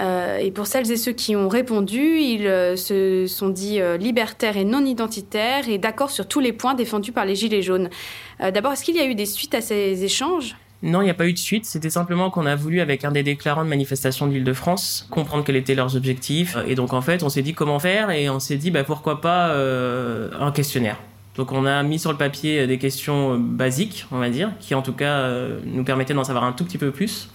Euh, et pour celles et ceux qui ont répondu, ils euh, se sont dit libertaires et non identitaires et d'accord sur tous les points défendus par les Gilets jaunes. D'abord, est-ce qu'il y a eu des suites à ces échanges? Non, il n'y a pas eu de suite. C'était simplement qu'on a voulu, avec un des déclarants de manifestation de l'Île-de-France, comprendre quels étaient leurs objectifs. Et donc, en fait, on s'est dit comment faire et on s'est dit, bah, pourquoi pas un questionnaire. Donc on a mis sur le papier euh, des questions euh, basiques, on va dire, qui en tout cas euh, nous permettaient d'en savoir un tout petit peu plus.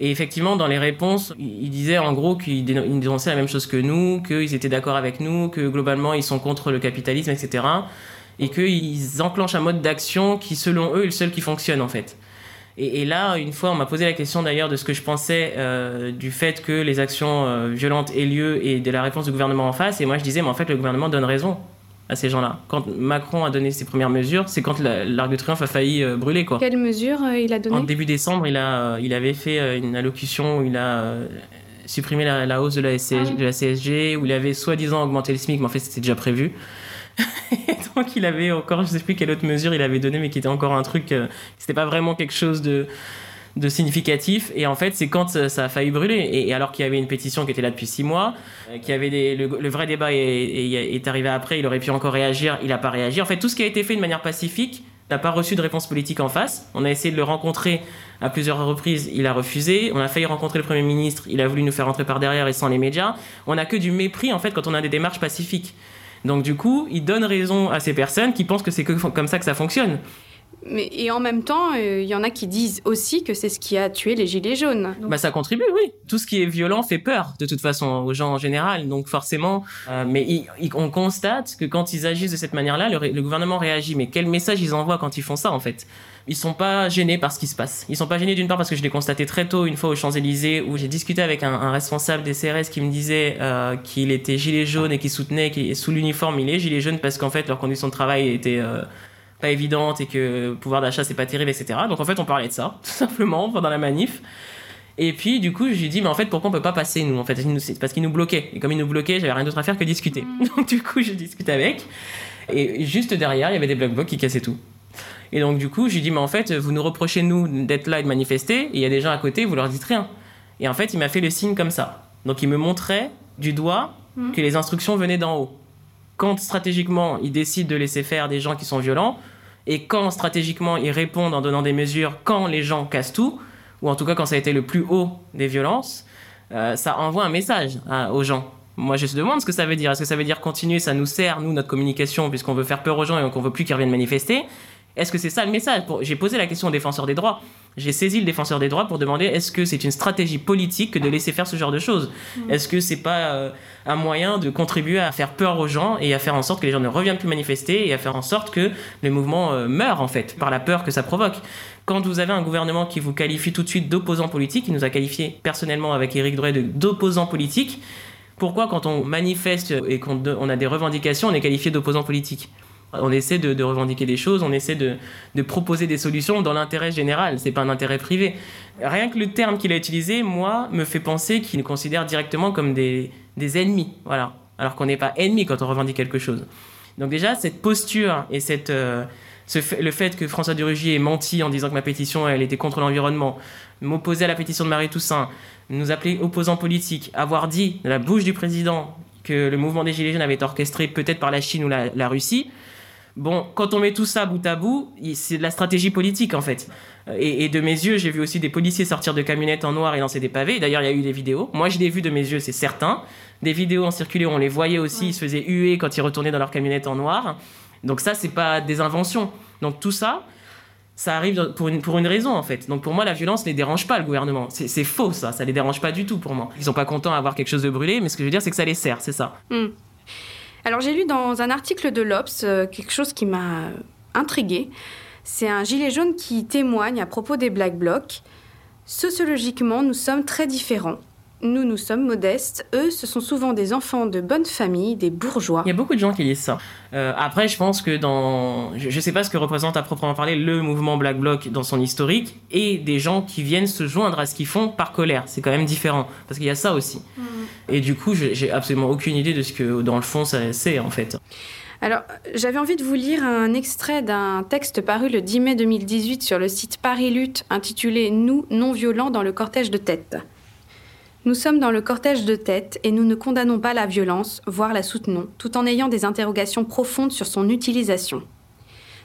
Et effectivement, dans les réponses, ils disaient en gros qu'ils dénonçaient la même chose que nous, qu'ils étaient d'accord avec nous, que globalement ils sont contre le capitalisme, etc. Et qu'ils enclenchent un mode d'action qui, selon eux, est le seul qui fonctionne en fait. Et, là, une fois, on m'a posé la question d'ailleurs de ce que je pensais du fait que les actions violentes aient lieu et de la réponse du gouvernement en face. Et moi, je disais, mais en fait, le gouvernement donne raison à ces gens-là. Quand Macron a donné ses premières mesures, c'est quand l'Arc de Triomphe a failli euh, brûler. Quoi. Quelles mesures euh, il a donné En début décembre, il, a, il avait fait euh, une allocution où il a supprimé la, hausse de la, ah de la CSG, où il avait soi-disant augmenté le SMIC, mais en fait c'était déjà prévu. donc il avait encore, je sais plus quelle autre mesure il avait donné, mais qui était encore un truc, c'était pas vraiment quelque chose de de significatif. Et en fait, c'est quand ça a failli brûler. Et, alors qu'il y avait une pétition qui était là depuis six mois, euh, qu'il y avait des, le, vrai débat est, arrivé après, il aurait pu encore réagir, il n'a pas réagi. En fait, tout ce qui a été fait de manière pacifique n'a pas reçu de réponse politique en face. On a essayé de le rencontrer à plusieurs reprises, il a refusé. On a failli rencontrer le Premier ministre, il a voulu nous faire rentrer par derrière et sans les médias. On n'a que du mépris en fait quand on a des démarches pacifiques. Donc du coup, il donne raison à ces personnes qui pensent que c'est comme ça que ça fonctionne. Mais, et en même temps, il euh, y en a qui disent aussi que c'est ce qui a tué les gilets jaunes. Bah ça contribue, oui. Tout ce qui est violent fait peur, de toute façon, aux gens en général. Donc forcément, euh, mais on constate que quand ils agissent de cette manière-là, le, gouvernement réagit. Mais quel message ils envoient quand ils font ça, en fait? Ils sont pas gênés par ce qui se passe. Ils sont pas gênés d'une part parce que je l'ai constaté très tôt, une fois aux Champs-Élysées, où j'ai discuté avec un, responsable des CRS qui me disait euh, qu'il était gilet jaune et qui soutenait, qu'il sous l'uniforme, il est gilet jaune parce qu'en fait, leurs conditions de travail étaient pas évidente et que le pouvoir d'achat c'est pas terrible, etc. Donc en fait on parlait de ça, tout simplement, pendant la manif. Et puis, du coup, je lui dis, mais en fait, pourquoi on peut pas passer, nous En fait, c'est parce qu'il nous bloquait. Et comme il nous bloquait, j'avais rien d'autre à faire que discuter. Mm. Donc, du coup, je discute avec. Et juste derrière, il y avait des black blocs qui cassaient tout. Et donc, du coup, je lui dis, mais en fait, vous nous reprochez, nous, d'être là et de manifester, et il y a des gens à côté, vous leur dites rien. Et en fait, il m'a fait le signe comme ça. Donc, il me montrait du doigt Mm. que les instructions venaient d'en haut. Quand stratégiquement, il décide de laisser faire des gens qui sont violents, et quand stratégiquement, il répond en donnant des mesures quand les gens cassent tout, ou en tout cas quand ça a été le plus haut des violences, euh, ça envoie un message hein, aux gens. Moi, je me demande ce que ça veut dire. Est-ce que ça veut dire continuer Ça nous sert, nous, notre communication, puisqu'on veut faire peur aux gens et qu'on veut plus qu'ils reviennent manifester? Est-ce que c'est ça le message J'ai posé la question au défenseur des droits. J'ai saisi le défenseur des droits pour demander est-ce que c'est une stratégie politique que de laisser faire ce genre de choses Est-ce que c'est pas euh, un moyen de contribuer à faire peur aux gens et à faire en sorte que les gens ne reviennent plus manifester et à faire en sorte que le mouvement euh, meure en fait par la peur que ça provoque? Quand vous avez un gouvernement qui vous qualifie tout de suite d'opposant politique, il nous a qualifié personnellement avec Éric Drouet d'opposant politique, pourquoi quand on manifeste et qu'on on a des revendications, on est qualifié d'opposant politique? On essaie de, de revendiquer des choses, on essaie de, de proposer des solutions dans l'intérêt général, c'est pas un intérêt privé. Rien que le terme qu'il a utilisé, moi, me fait penser qu'il nous considère directement comme des, ennemis, voilà. Alors qu'on n'est pas ennemis quand on revendique quelque chose. Donc déjà, cette posture et euh, ce fait- le fait que François Durugier ait menti en disant que ma pétition, elle était contre l'environnement, m'opposer à la pétition de Marie Toussaint, nous appeler opposants politiques, avoir dit de la bouche du président que le mouvement des Gilets jaunes avait été orchestré peut-être par la Chine ou la Russie, Bon, quand on met tout ça bout à bout, c'est de la stratégie politique en fait. Et, de mes yeux, j'ai vu aussi des policiers sortir de camionnettes en noir et lancer des pavés. D'ailleurs, il y a eu des vidéos. Moi, je l'ai vu de mes yeux, c'est certain. Des vidéos ont circulé, on les voyait aussi, ils se faisaient huer quand ils retournaient dans leur camionnette en noir. Donc ça, c'est pas des inventions. Donc tout ça, ça arrive pour une, pour une raison en fait. Donc pour moi, la violence ne les dérange pas, le gouvernement. C'est c'est faux ça, ça les dérange pas du tout pour moi. Ils sont pas contents d'avoir quelque chose de brûlé, mais ce que je veux dire, c'est que ça les sert, c'est ça. Hmm. Alors j'ai lu dans un article de l'Obs euh, quelque chose qui m'a intrigué. C'est un gilet jaune qui témoigne à propos des Black Blocs. Sociologiquement, nous sommes très différents. Nous, nous sommes modestes. Eux, ce sont souvent des enfants de bonne famille, des bourgeois. Il y a beaucoup de gens qui lisent ça. Euh, après, je pense que dans. Je, je sais pas ce que représente à proprement parler le mouvement Black Bloc dans son historique et des gens qui viennent se joindre à ce qu'ils font par colère. C'est quand même différent. Parce qu'il y a ça aussi. Et du coup, j'ai absolument aucune idée de ce que, dans le fond, ça c'est en fait. Alors, j'avais envie de vous lire un extrait d'un texte paru le 10 mai 2018 sur le site Paris Lutte intitulé Nous, non violents dans le cortège de tête. Nous sommes dans le cortège de tête et nous ne condamnons pas la violence, voire la soutenons, tout en ayant des interrogations profondes sur son utilisation.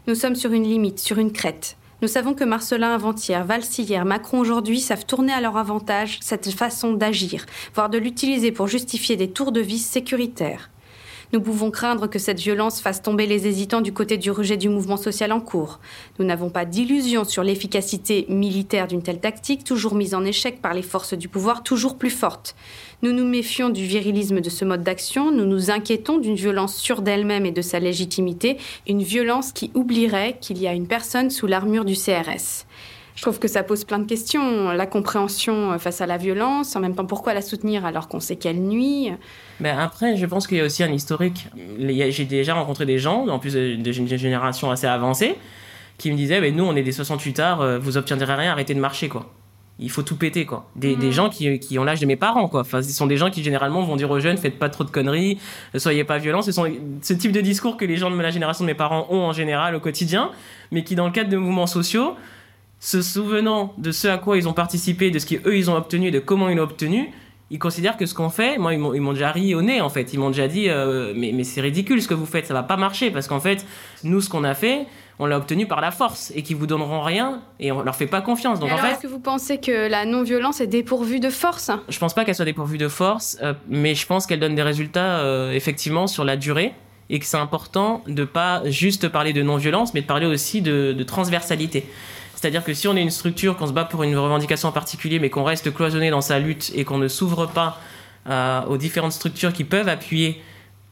Nous sommes sur une limite, sur une crête. Nous savons que Marcelin avant-hier, Valls Macron aujourd'hui savent tourner à leur avantage cette façon d'agir, voire de l'utiliser pour justifier des tours de vis sécuritaires. Nous pouvons craindre que cette violence fasse tomber les hésitants du côté du rejet du mouvement social en cours. Nous n'avons pas d'illusion sur l'efficacité militaire d'une telle tactique, toujours mise en échec par les forces du pouvoir toujours plus fortes. Nous nous méfions du virilisme de ce mode d'action, nous nous inquiétons d'une violence sûre d'elle-même et de sa légitimité, une violence qui oublierait qu'il y a une personne sous l'armure du CRS. Je trouve que ça pose plein de questions. La compréhension face à la violence, en même temps pourquoi la soutenir alors qu'on sait qu'elle nuit? Ben après, je pense qu'il y a aussi un historique. J'ai déjà rencontré des gens, en plus de d'une génération assez avancée, qui me disaient mais Nous, on est des 68 arts, euh, vous obtiendrez rien, arrêtez de marcher, quoi. Il faut tout péter, quoi. Des, des gens qui, qui ont l'âge de mes parents, quoi. Enfin, ce sont des gens qui, généralement, vont dire aux jeunes Faites pas trop de conneries, euh, soyez pas violents. Ce sont ce type de discours que les gens de la génération de mes parents ont en général au quotidien, mais qui, dans le cadre de mouvements sociaux, se souvenant de ce à quoi ils ont participé, de ce qu'eux ils ont obtenu, de comment ils l'ont obtenu, ils considèrent que ce qu'on fait, moi ils m'ont déjà ri au nez en fait, ils m'ont déjà dit euh, mais, mais c'est ridicule ce que vous faites, ça va pas marcher parce qu'en fait nous ce qu'on a fait, on l'a obtenu par la force et qu'ils vous donneront rien et on leur fait pas confiance. Donc Alors, en fait, est-ce que vous pensez que la non-violence est dépourvue de force? Je pense pas qu'elle soit dépourvue de force, euh, mais je pense qu'elle donne des résultats euh, effectivement sur la durée et que c'est important de pas juste parler de non-violence, mais de parler aussi de, de transversalité. C'est-à-dire que si on est une structure, qu'on se bat pour une revendication en particulier, mais qu'on reste cloisonné dans sa lutte et qu'on ne s'ouvre pas euh, aux différentes structures qui peuvent appuyer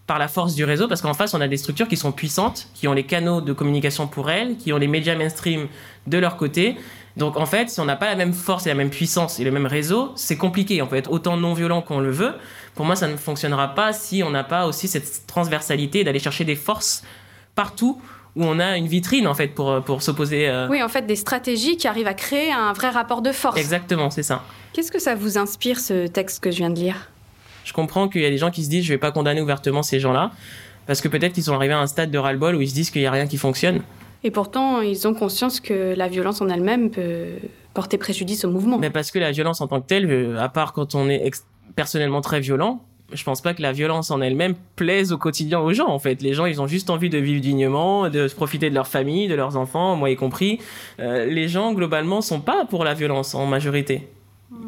par la force du réseau, parce qu'en face, on a des structures qui sont puissantes, qui ont les canaux de communication pour elles, qui ont les médias mainstream de leur côté. Donc en fait, si on n'a pas la même force et la même puissance et le même réseau, c'est compliqué. On peut être autant non violent qu'on le veut. Pour moi, ça ne fonctionnera pas si on n'a pas aussi cette transversalité d'aller chercher des forces partout où on a une vitrine en fait pour, pour s'opposer. euh, Oui, en fait, des stratégies qui arrivent à créer un vrai rapport de force. Exactement, c'est ça. Qu'est-ce que ça vous inspire, ce texte que je viens de lire? Je comprends qu'il y a des gens qui se disent je vais pas condamner ouvertement ces gens-là, parce que peut-être qu'ils sont arrivés à un stade de ras-le-bol où ils se disent qu'il n'y a rien qui fonctionne. Et pourtant, ils ont conscience que la violence en elle-même peut porter préjudice au mouvement. Mais parce que la violence en tant que telle, euh, à part quand on est personnellement très violent, je pense pas que la violence en elle-même plaise au quotidien aux gens en fait. Les gens ils ont juste envie de vivre dignement, de profiter de leur famille, de leurs enfants, moi y compris. Euh, les gens globalement sont pas pour la violence en majorité.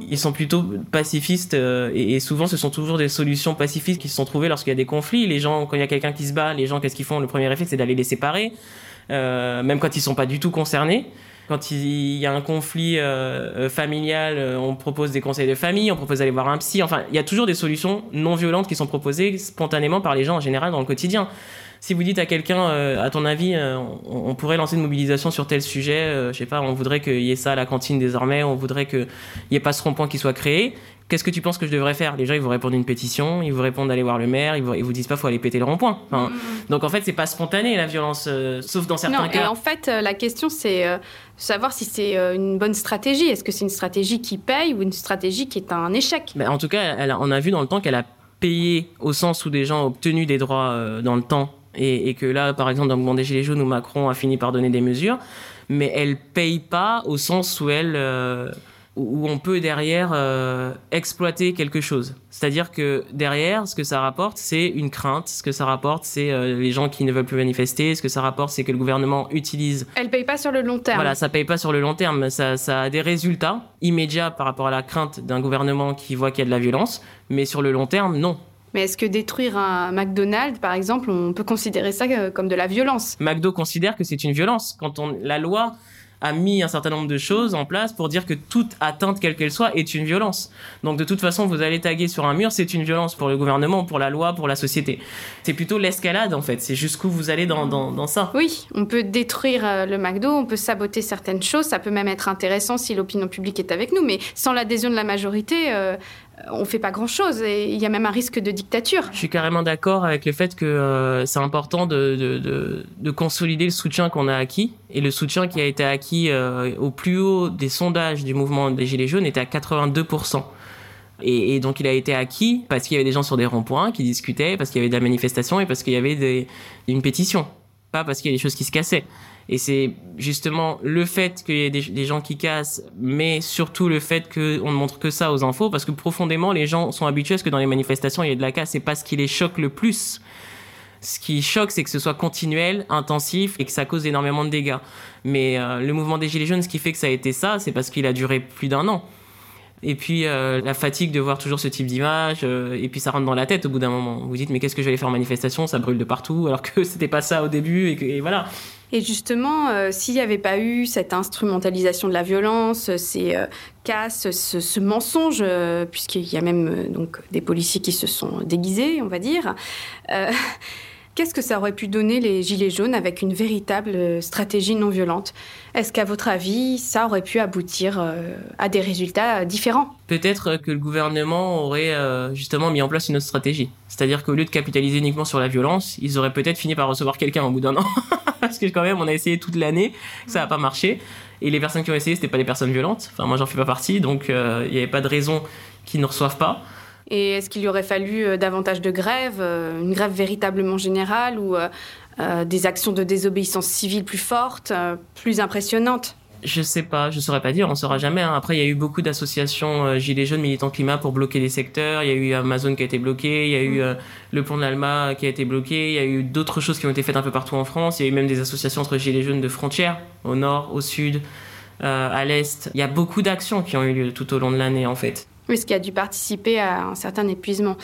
Ils sont plutôt pacifistes euh, et, souvent ce sont toujours des solutions pacifistes qui se sont trouvées lorsqu'il y a des conflits. Les gens, quand il y a quelqu'un qui se bat, les gens qu'est-ce qu'ils font? Le premier effet c'est d'aller les séparer, euh, même quand ils sont pas du tout concernés. Quand il y a un conflit euh, euh, familial, euh, on propose des conseils de famille, on propose d'aller voir un psy. Enfin, il y a toujours des solutions non violentes qui sont proposées spontanément par les gens en général dans le quotidien. Si vous dites à quelqu'un, à ton avis, on, pourrait lancer une mobilisation sur tel sujet, je sais pas, on voudrait qu'il y ait ça à la cantine désormais, on voudrait qu'il n'y ait pas ce rond-point qui soit créé. Qu'est-ce que tu penses que je devrais faire? Les gens, ils vous répondent une pétition, ils vous répondent d'aller voir le maire, ils vous, vous disent pas faut aller péter le rond-point. Enfin, mm. Donc en fait, c'est pas spontané la violence, euh, sauf dans certains non, cas. Et en fait, la question c'est euh, savoir si c'est une bonne stratégie. Est-ce que c'est une stratégie qui paye ou une stratégie qui est un échec? En tout cas, elle on a vu dans le temps qu'elle a payé au sens où des gens ont obtenu des droits dans le temps et, que là, par exemple, dans le mouvement des Gilets jaunes, où Macron a fini par donner des mesures, mais elle paye pas au sens où elle où on peut derrière euh, exploiter quelque chose. C'est-à-dire que derrière, ce que ça rapporte, c'est une crainte. Ce que ça rapporte, c'est euh, les gens qui ne veulent plus manifester. Ce que ça rapporte, c'est que le gouvernement utilise. Elle paye pas sur le long terme. Voilà, ça paye pas sur le long terme. Ça, ça a des résultats immédiats par rapport à la crainte d'un gouvernement qui voit qu'il y a de la violence, mais sur le long terme, non. Mais est-ce que détruire un McDonald's, par exemple, on peut considérer ça euh, comme de la violence? McDo considère que c'est une violence. Quand on la loi a mis un certain nombre de choses en place pour dire que toute atteinte, quelle qu'elle soit, est une violence. Donc de toute façon, vous allez taguer sur un mur, c'est une violence pour le gouvernement, pour la loi, pour la société. C'est plutôt l'escalade en fait, c'est jusqu'où vous allez dans, dans, ça. Oui, on peut détruire euh, le McDo, on peut saboter certaines choses, ça peut même être intéressant si l'opinion publique est avec nous, mais sans l'adhésion de la majorité, euh, on fait pas grand chose et il y a même un risque de dictature. Je suis carrément d'accord avec le fait que euh, c'est important de, de, de, consolider le soutien qu'on a acquis et le soutien qui a été acquis euh, au plus haut des sondages du mouvement des Gilets jaunes était à 82%. Et, et, donc il a été acquis parce qu'il y avait des gens sur des ronds-points qui discutaient, parce qu'il y avait de la manifestation et parce qu'il y avait des, une pétition, pas parce qu'il y a des choses qui se cassaient. Et c'est justement le fait qu'il y ait des, gens qui cassent, mais surtout le fait qu'on ne montre que ça aux infos, parce que profondément, les gens sont habitués à ce que dans les manifestations, il y ait de la casse. C'est pas ce qui les choque le plus. Ce qui choque, c'est que ce soit continuel, intensif et que ça cause énormément de dégâts. Mais euh, le mouvement des Gilets jaunes, ce qui fait que ça a été ça, c'est parce qu'il a duré plus d'un an. Et puis euh, la fatigue de voir toujours ce type d'image, euh, et puis ça rentre dans la tête au bout d'un moment. Vous dites mais qu'est-ce que aller faire en manifestation? Ça brûle de partout, alors que c'était pas ça au début, et, voilà. Et justement, euh, s'il n'y avait pas eu cette instrumentalisation de la violence, ces casses, ce, ce mensonge, puisqu'il y a même donc des policiers qui se sont déguisés, on va dire. Qu'est-ce que ça aurait pu donner les Gilets jaunes avec une véritable euh, stratégie non violente? Est-ce qu'à votre avis, ça aurait pu aboutir euh, à des résultats différents? Peut-être que le gouvernement aurait euh, justement mis en place une autre stratégie. C'est-à-dire qu'au lieu de capitaliser uniquement sur la violence, ils auraient peut-être fini par recevoir quelqu'un au bout d'un an. Parce que quand même, on a essayé toute l'année, ça n'a pas marché. Et les personnes qui ont essayé, c'était pas des personnes violentes. Enfin, moi, j'en fais pas partie, donc il n'y avait pas de raison qu'ils ne reçoivent pas. Et est-ce qu'il y aurait fallu euh, davantage de grèves, euh, une grève véritablement générale ou euh, des actions de désobéissance civile plus fortes, plus impressionnantes? Je sais pas, je saurais pas dire, on saura jamais. Hein. Après, il y a eu beaucoup d'associations Gilets jaunes, militants climat pour bloquer des secteurs. Il y a eu Amazon qui a été bloqué, il y a eu le pont de l'Alma qui a été bloqué, il y a eu d'autres choses qui ont été faites un peu partout en France. Il y a eu même des associations entre Gilets jaunes de frontières, au nord, au sud, à l'est. Il y a beaucoup d'actions qui ont eu lieu tout au long de l'année en fait. Oui, ce qui a dû participer à un certain épuisement.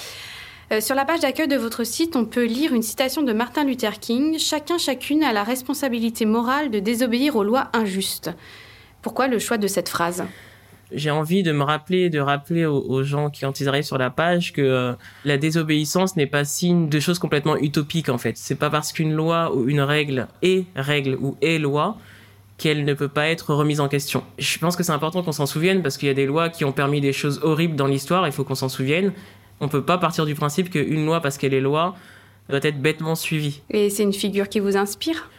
Euh, sur la page d'accueil de votre site, on peut lire une citation de Martin Luther King Chacun, chacune a la responsabilité morale de désobéir aux lois injustes. Pourquoi le choix de cette phrase? J'ai envie de me rappeler, de rappeler aux, gens qui ils arrivent sur la page que euh, la désobéissance n'est pas signe de choses complètement utopiques en fait. C'est pas parce qu'une loi ou une règle est règle ou est loi qu'elle ne peut pas être remise en question. Je pense que c'est important qu'on s'en souvienne parce qu'il y a des lois qui ont permis des choses horribles dans l'histoire, il faut qu'on s'en souvienne. On ne peut pas partir du principe qu'une loi, parce qu'elle est loi, doit être bêtement suivie. Et c'est une figure qui vous inspire?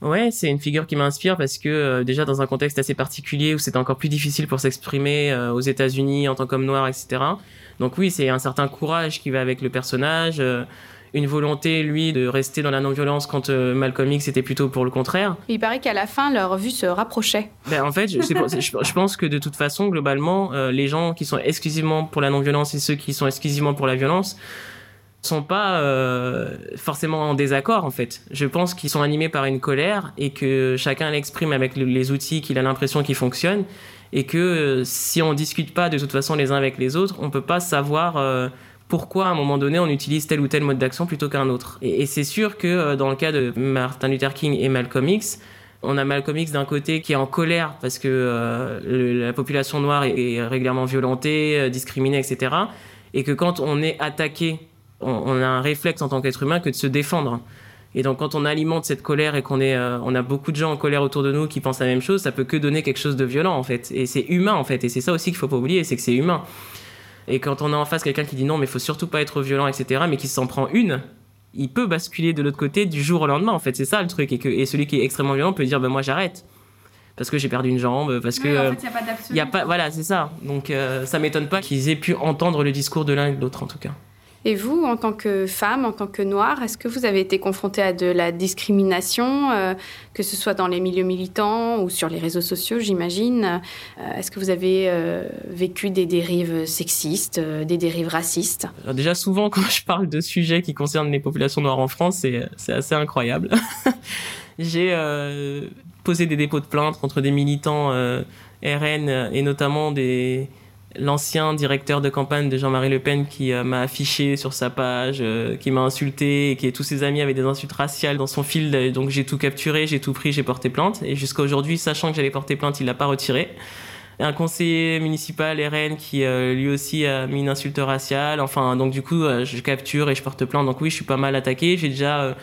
Ouais, c'est une figure qui m'inspire parce que euh, déjà dans un contexte assez particulier où c'est encore plus difficile pour s'exprimer euh, aux États-Unis en tant qu'homme noir, etc. Donc oui, c'est un certain courage qui va avec le personnage, euh, une volonté lui de rester dans la non-violence quand Malcolm X était plutôt pour le contraire. Il paraît qu'à la fin leur vue se rapprochait. Ben, en fait, je, je, pense que de toute façon, globalement, les gens qui sont exclusivement pour la non-violence et ceux qui sont exclusivement pour la violence sont pas euh, forcément en désaccord en fait. Je pense qu'ils sont animés par une colère et que chacun l'exprime avec les outils qu'il a l'impression qui fonctionnent et que euh, si on discute pas de toute façon les uns avec les autres, on peut pas savoir euh, pourquoi à un moment donné on utilise tel ou tel mode d'action plutôt qu'un autre. Et, c'est sûr que dans le cas de Martin Luther King et Malcolm X, on a Malcolm X d'un côté qui est en colère parce que la population noire est régulièrement violentée, discriminée, etc. Et que quand on est attaqué on, a un réflexe en tant qu'être humain que de se défendre. Et donc quand on alimente cette colère et qu'on est, euh, on a beaucoup de gens en colère autour de nous qui pensent la même chose, ça peut que donner quelque chose de violent en fait. Et c'est humain en fait. Et c'est ça aussi qu'il faut pas oublier, c'est que c'est humain. Et quand on a en face quelqu'un qui dit non, mais il faut surtout pas être violent, etc., mais qui s'en prend une, il peut basculer de l'autre côté du jour au lendemain en fait. C'est ça le truc. Et, que, et celui qui est extrêmement violent peut dire ben moi j'arrête parce que j'ai perdu une jambe, parce que en fait, il y a pas voilà, c'est ça. Donc euh, ça m'étonne pas qu'ils aient pu entendre le discours de l'un et de l'autre en tout cas. Et vous, en tant que femme, en tant que noire, est-ce que vous avez été confrontée à de la discrimination, euh, que ce soit dans les milieux militants ou sur les réseaux sociaux, j'imagine? Euh, Est-ce que vous avez euh, vécu des dérives sexistes, des dérives racistes? Déjà, souvent, quand je parle de sujets qui concernent les populations noires en France, c'est assez incroyable. J'ai posé des dépôts de plainte contre des militants RN et notamment des l'ancien directeur de campagne de Jean-Marie Le Pen qui euh, m'a affiché sur sa page, euh, qui m'a insulté, et qui tous ses amis avaient des insultes raciales dans son fil. Donc j'ai tout capturé, j'ai tout pris, j'ai porté plainte. Et jusqu'à aujourd'hui, sachant que j'allais porter plainte, il l'a pas retiré. Un conseiller municipal RN qui euh, lui aussi a mis une insulte raciale. Enfin, donc du coup, je capture et je porte plainte. Donc oui, je suis pas mal attaqué. J'ai déjà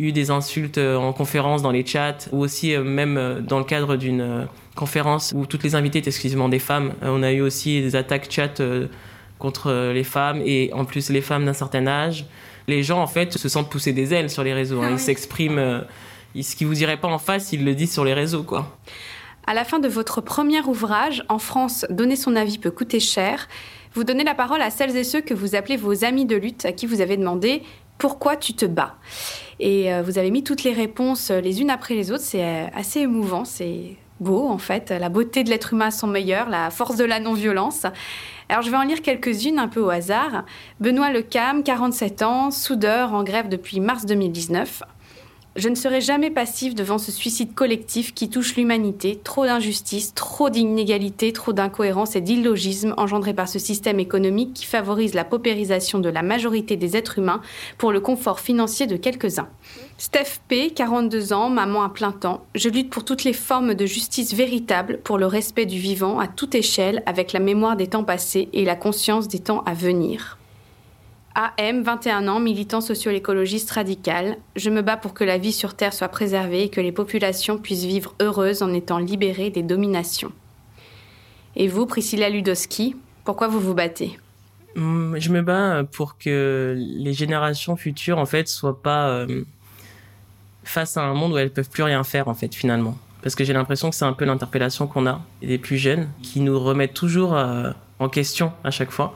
eu des insultes en conférence dans les chats ou aussi même dans le cadre d'une conférence où toutes les invitées étaient exclusivement des femmes. Euh, on a eu aussi des attaques chat euh, contre euh, les femmes et en plus les femmes d'un certain âge. Les gens en fait se sentent pousser des ailes sur les réseaux. Hein. Ah ils s'expriment, ce qu'ils vous diraient pas en face, ils le disent sur les réseaux quoi. À la fin de votre premier ouvrage, En France, donner son avis peut coûter cher. Vous donnez la parole à celles et ceux que vous appelez vos amis de lutte, à qui vous avez demandé pourquoi tu te bats? Et vous avez mis toutes les réponses les unes après les autres. C'est assez émouvant. C'est beau, en fait, la beauté de l'être humain à son meilleur, la force de la non-violence. Alors je vais en lire quelques-unes un peu au hasard. Benoît Lecam, 47 ans, soudeur en grève depuis mars 2019. Je ne serai jamais passif devant ce suicide collectif qui touche l'humanité. Trop d'injustice, trop d'inégalités, trop d'incohérences et d'illogisme engendrés par ce système économique qui favorise la paupérisation de la majorité des êtres humains pour le confort financier de quelques-uns. Steph P, 42 ans, maman à plein temps. Je lutte pour toutes les formes de justice véritable, pour le respect du vivant à toute échelle, avec la mémoire des temps passés et la conscience des temps à venir. AM, 21 ans, militant socio-écologiste radical. Je me bats pour que la vie sur Terre soit préservée et que les populations puissent vivre heureuses en étant libérées des dominations. Et vous, Priscilla Ludowski, pourquoi vous vous battez? Hum, Je me bats pour que les générations futures, en fait, soient pas euh, face à un monde où elles peuvent plus rien faire, en fait, finalement. Parce que j'ai l'impression que c'est un peu l'interpellation qu'on a des plus jeunes, qui nous remettent toujours euh, en question à chaque fois.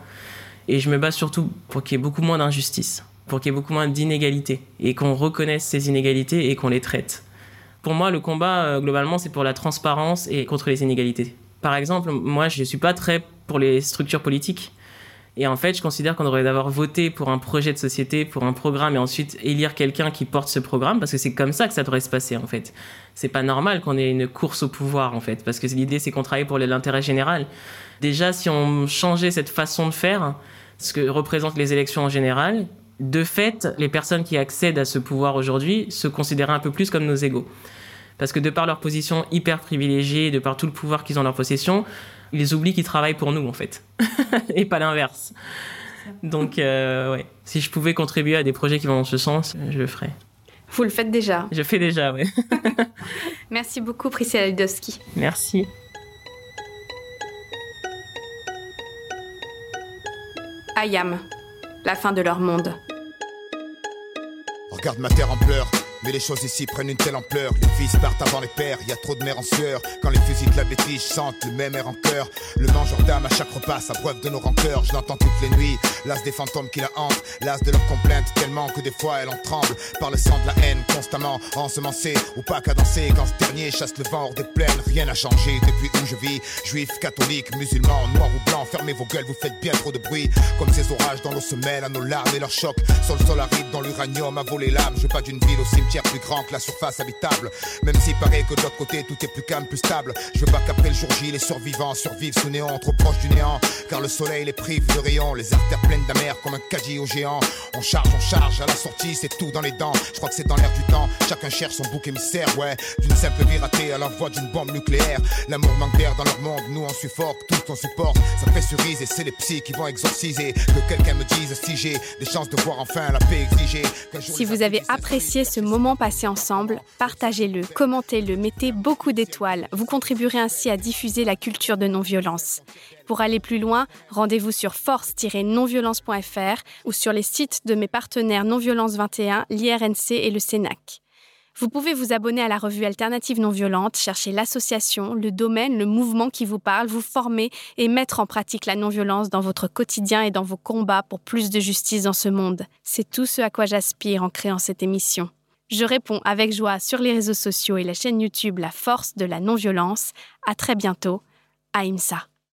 Et je me bats surtout pour qu'il y ait beaucoup moins d'injustice, pour qu'il y ait beaucoup moins d'inégalités, et qu'on reconnaisse ces inégalités et qu'on les traite. Pour moi, le combat, euh, globalement, c'est pour la transparence et contre les inégalités. Par exemple, moi, je ne suis pas très pour les structures politiques. Et en fait, je considère qu'on devrait d'abord voter pour un projet de société, pour un programme, et ensuite élire quelqu'un qui porte ce programme, parce que c'est comme ça que ça devrait se passer, en fait. C'est pas normal qu'on ait une course au pouvoir, en fait, parce que l'idée, c'est qu'on travaille pour l'intérêt général. Déjà, si on changeait cette façon de faire, ce que représentent les élections en général, de fait, les personnes qui accèdent à ce pouvoir aujourd'hui se considèrent un peu plus comme nos égaux. Parce que de par leur position hyper privilégiée, de par tout le pouvoir qu'ils ont en leur possession, ils oublient qu'ils travaillent pour nous, en fait. Et pas l'inverse. Donc, euh, ouais. Si je pouvais contribuer à des projets qui vont dans ce sens, je le ferais. Vous le faites déjà. Je fais déjà, oui. Merci beaucoup, Priscilla Ludowski. Merci. Ayam, la fin de leur monde. Regarde ma terre en pleurs, Mais les choses ici prennent une telle ampleur. Les fils partent avant les pères, y a trop de mères en sueur. Quand les fusils de la bêtise sentent le même air en cœur. Le mangeur d'âme à chaque repas, preuve de nos rancœurs. Je l'entends toutes les nuits, l'as des fantômes qui la hantent. L'as de leurs complaintes tellement que des fois elle en tremble. Par le sang de la haine constamment ensemencé ou pas danser. Quand ce dernier chasse le vent hors des plaines, rien n'a changé depuis où je vis. Juifs, catholiques, musulmans, noirs ou blancs, fermez vos gueules, vous faites bien trop de bruit. Comme ces orages dans l'eau se mêlent à nos larmes et leurs chocs. Sur le sol aride, dans l'uranium, à voler l'âme. Je pas d'une ville au cimetière plus grand que la surface habitable. Même s'il paraît que de l'autre côté tout est plus calme, plus stable. Je veux pas qu'après le jour J, les survivants survivent sous néant, trop proche du néant. Car le soleil les prive de rayons, les artères pleines d'amers comme un caddie au géant. On charge, on charge, à la sortie, c'est tout dans les dents. Je crois que c'est dans l'air du temps. Chacun cherche son bouc émissaire, ouais. D'une simple vie ratée à l'envoi d'une bombe nucléaire. L'amour manque d'air dans leur monde, nous on suffoque, tous on supporte. Ça pressurise et c'est les psys qui vont exorciser. Que quelqu'un me dise si j'ai des chances de voir enfin la paix exigée. Si vous avez apprécié ce moment ensemble, partagez-le, commentez-le, mettez beaucoup d'étoiles. Vous contribuerez ainsi à diffuser la culture de non-violence. Pour aller plus loin, rendez-vous sur force-nonviolence.fr ou sur les sites de mes partenaires Non-Violence 21, l'IRNC et le CENAC. Vous pouvez vous abonner à la revue Alternative Non Violente, chercher l'association, le domaine, le mouvement qui vous parle, vous former et mettre en pratique la non-violence dans votre quotidien et dans vos combats pour plus de justice dans ce monde. C'est tout ce à quoi j'aspire en créant cette émission. Je réponds avec joie sur les réseaux sociaux et la chaîne YouTube La Force de la Non-Violence. À très bientôt. Aïmsa.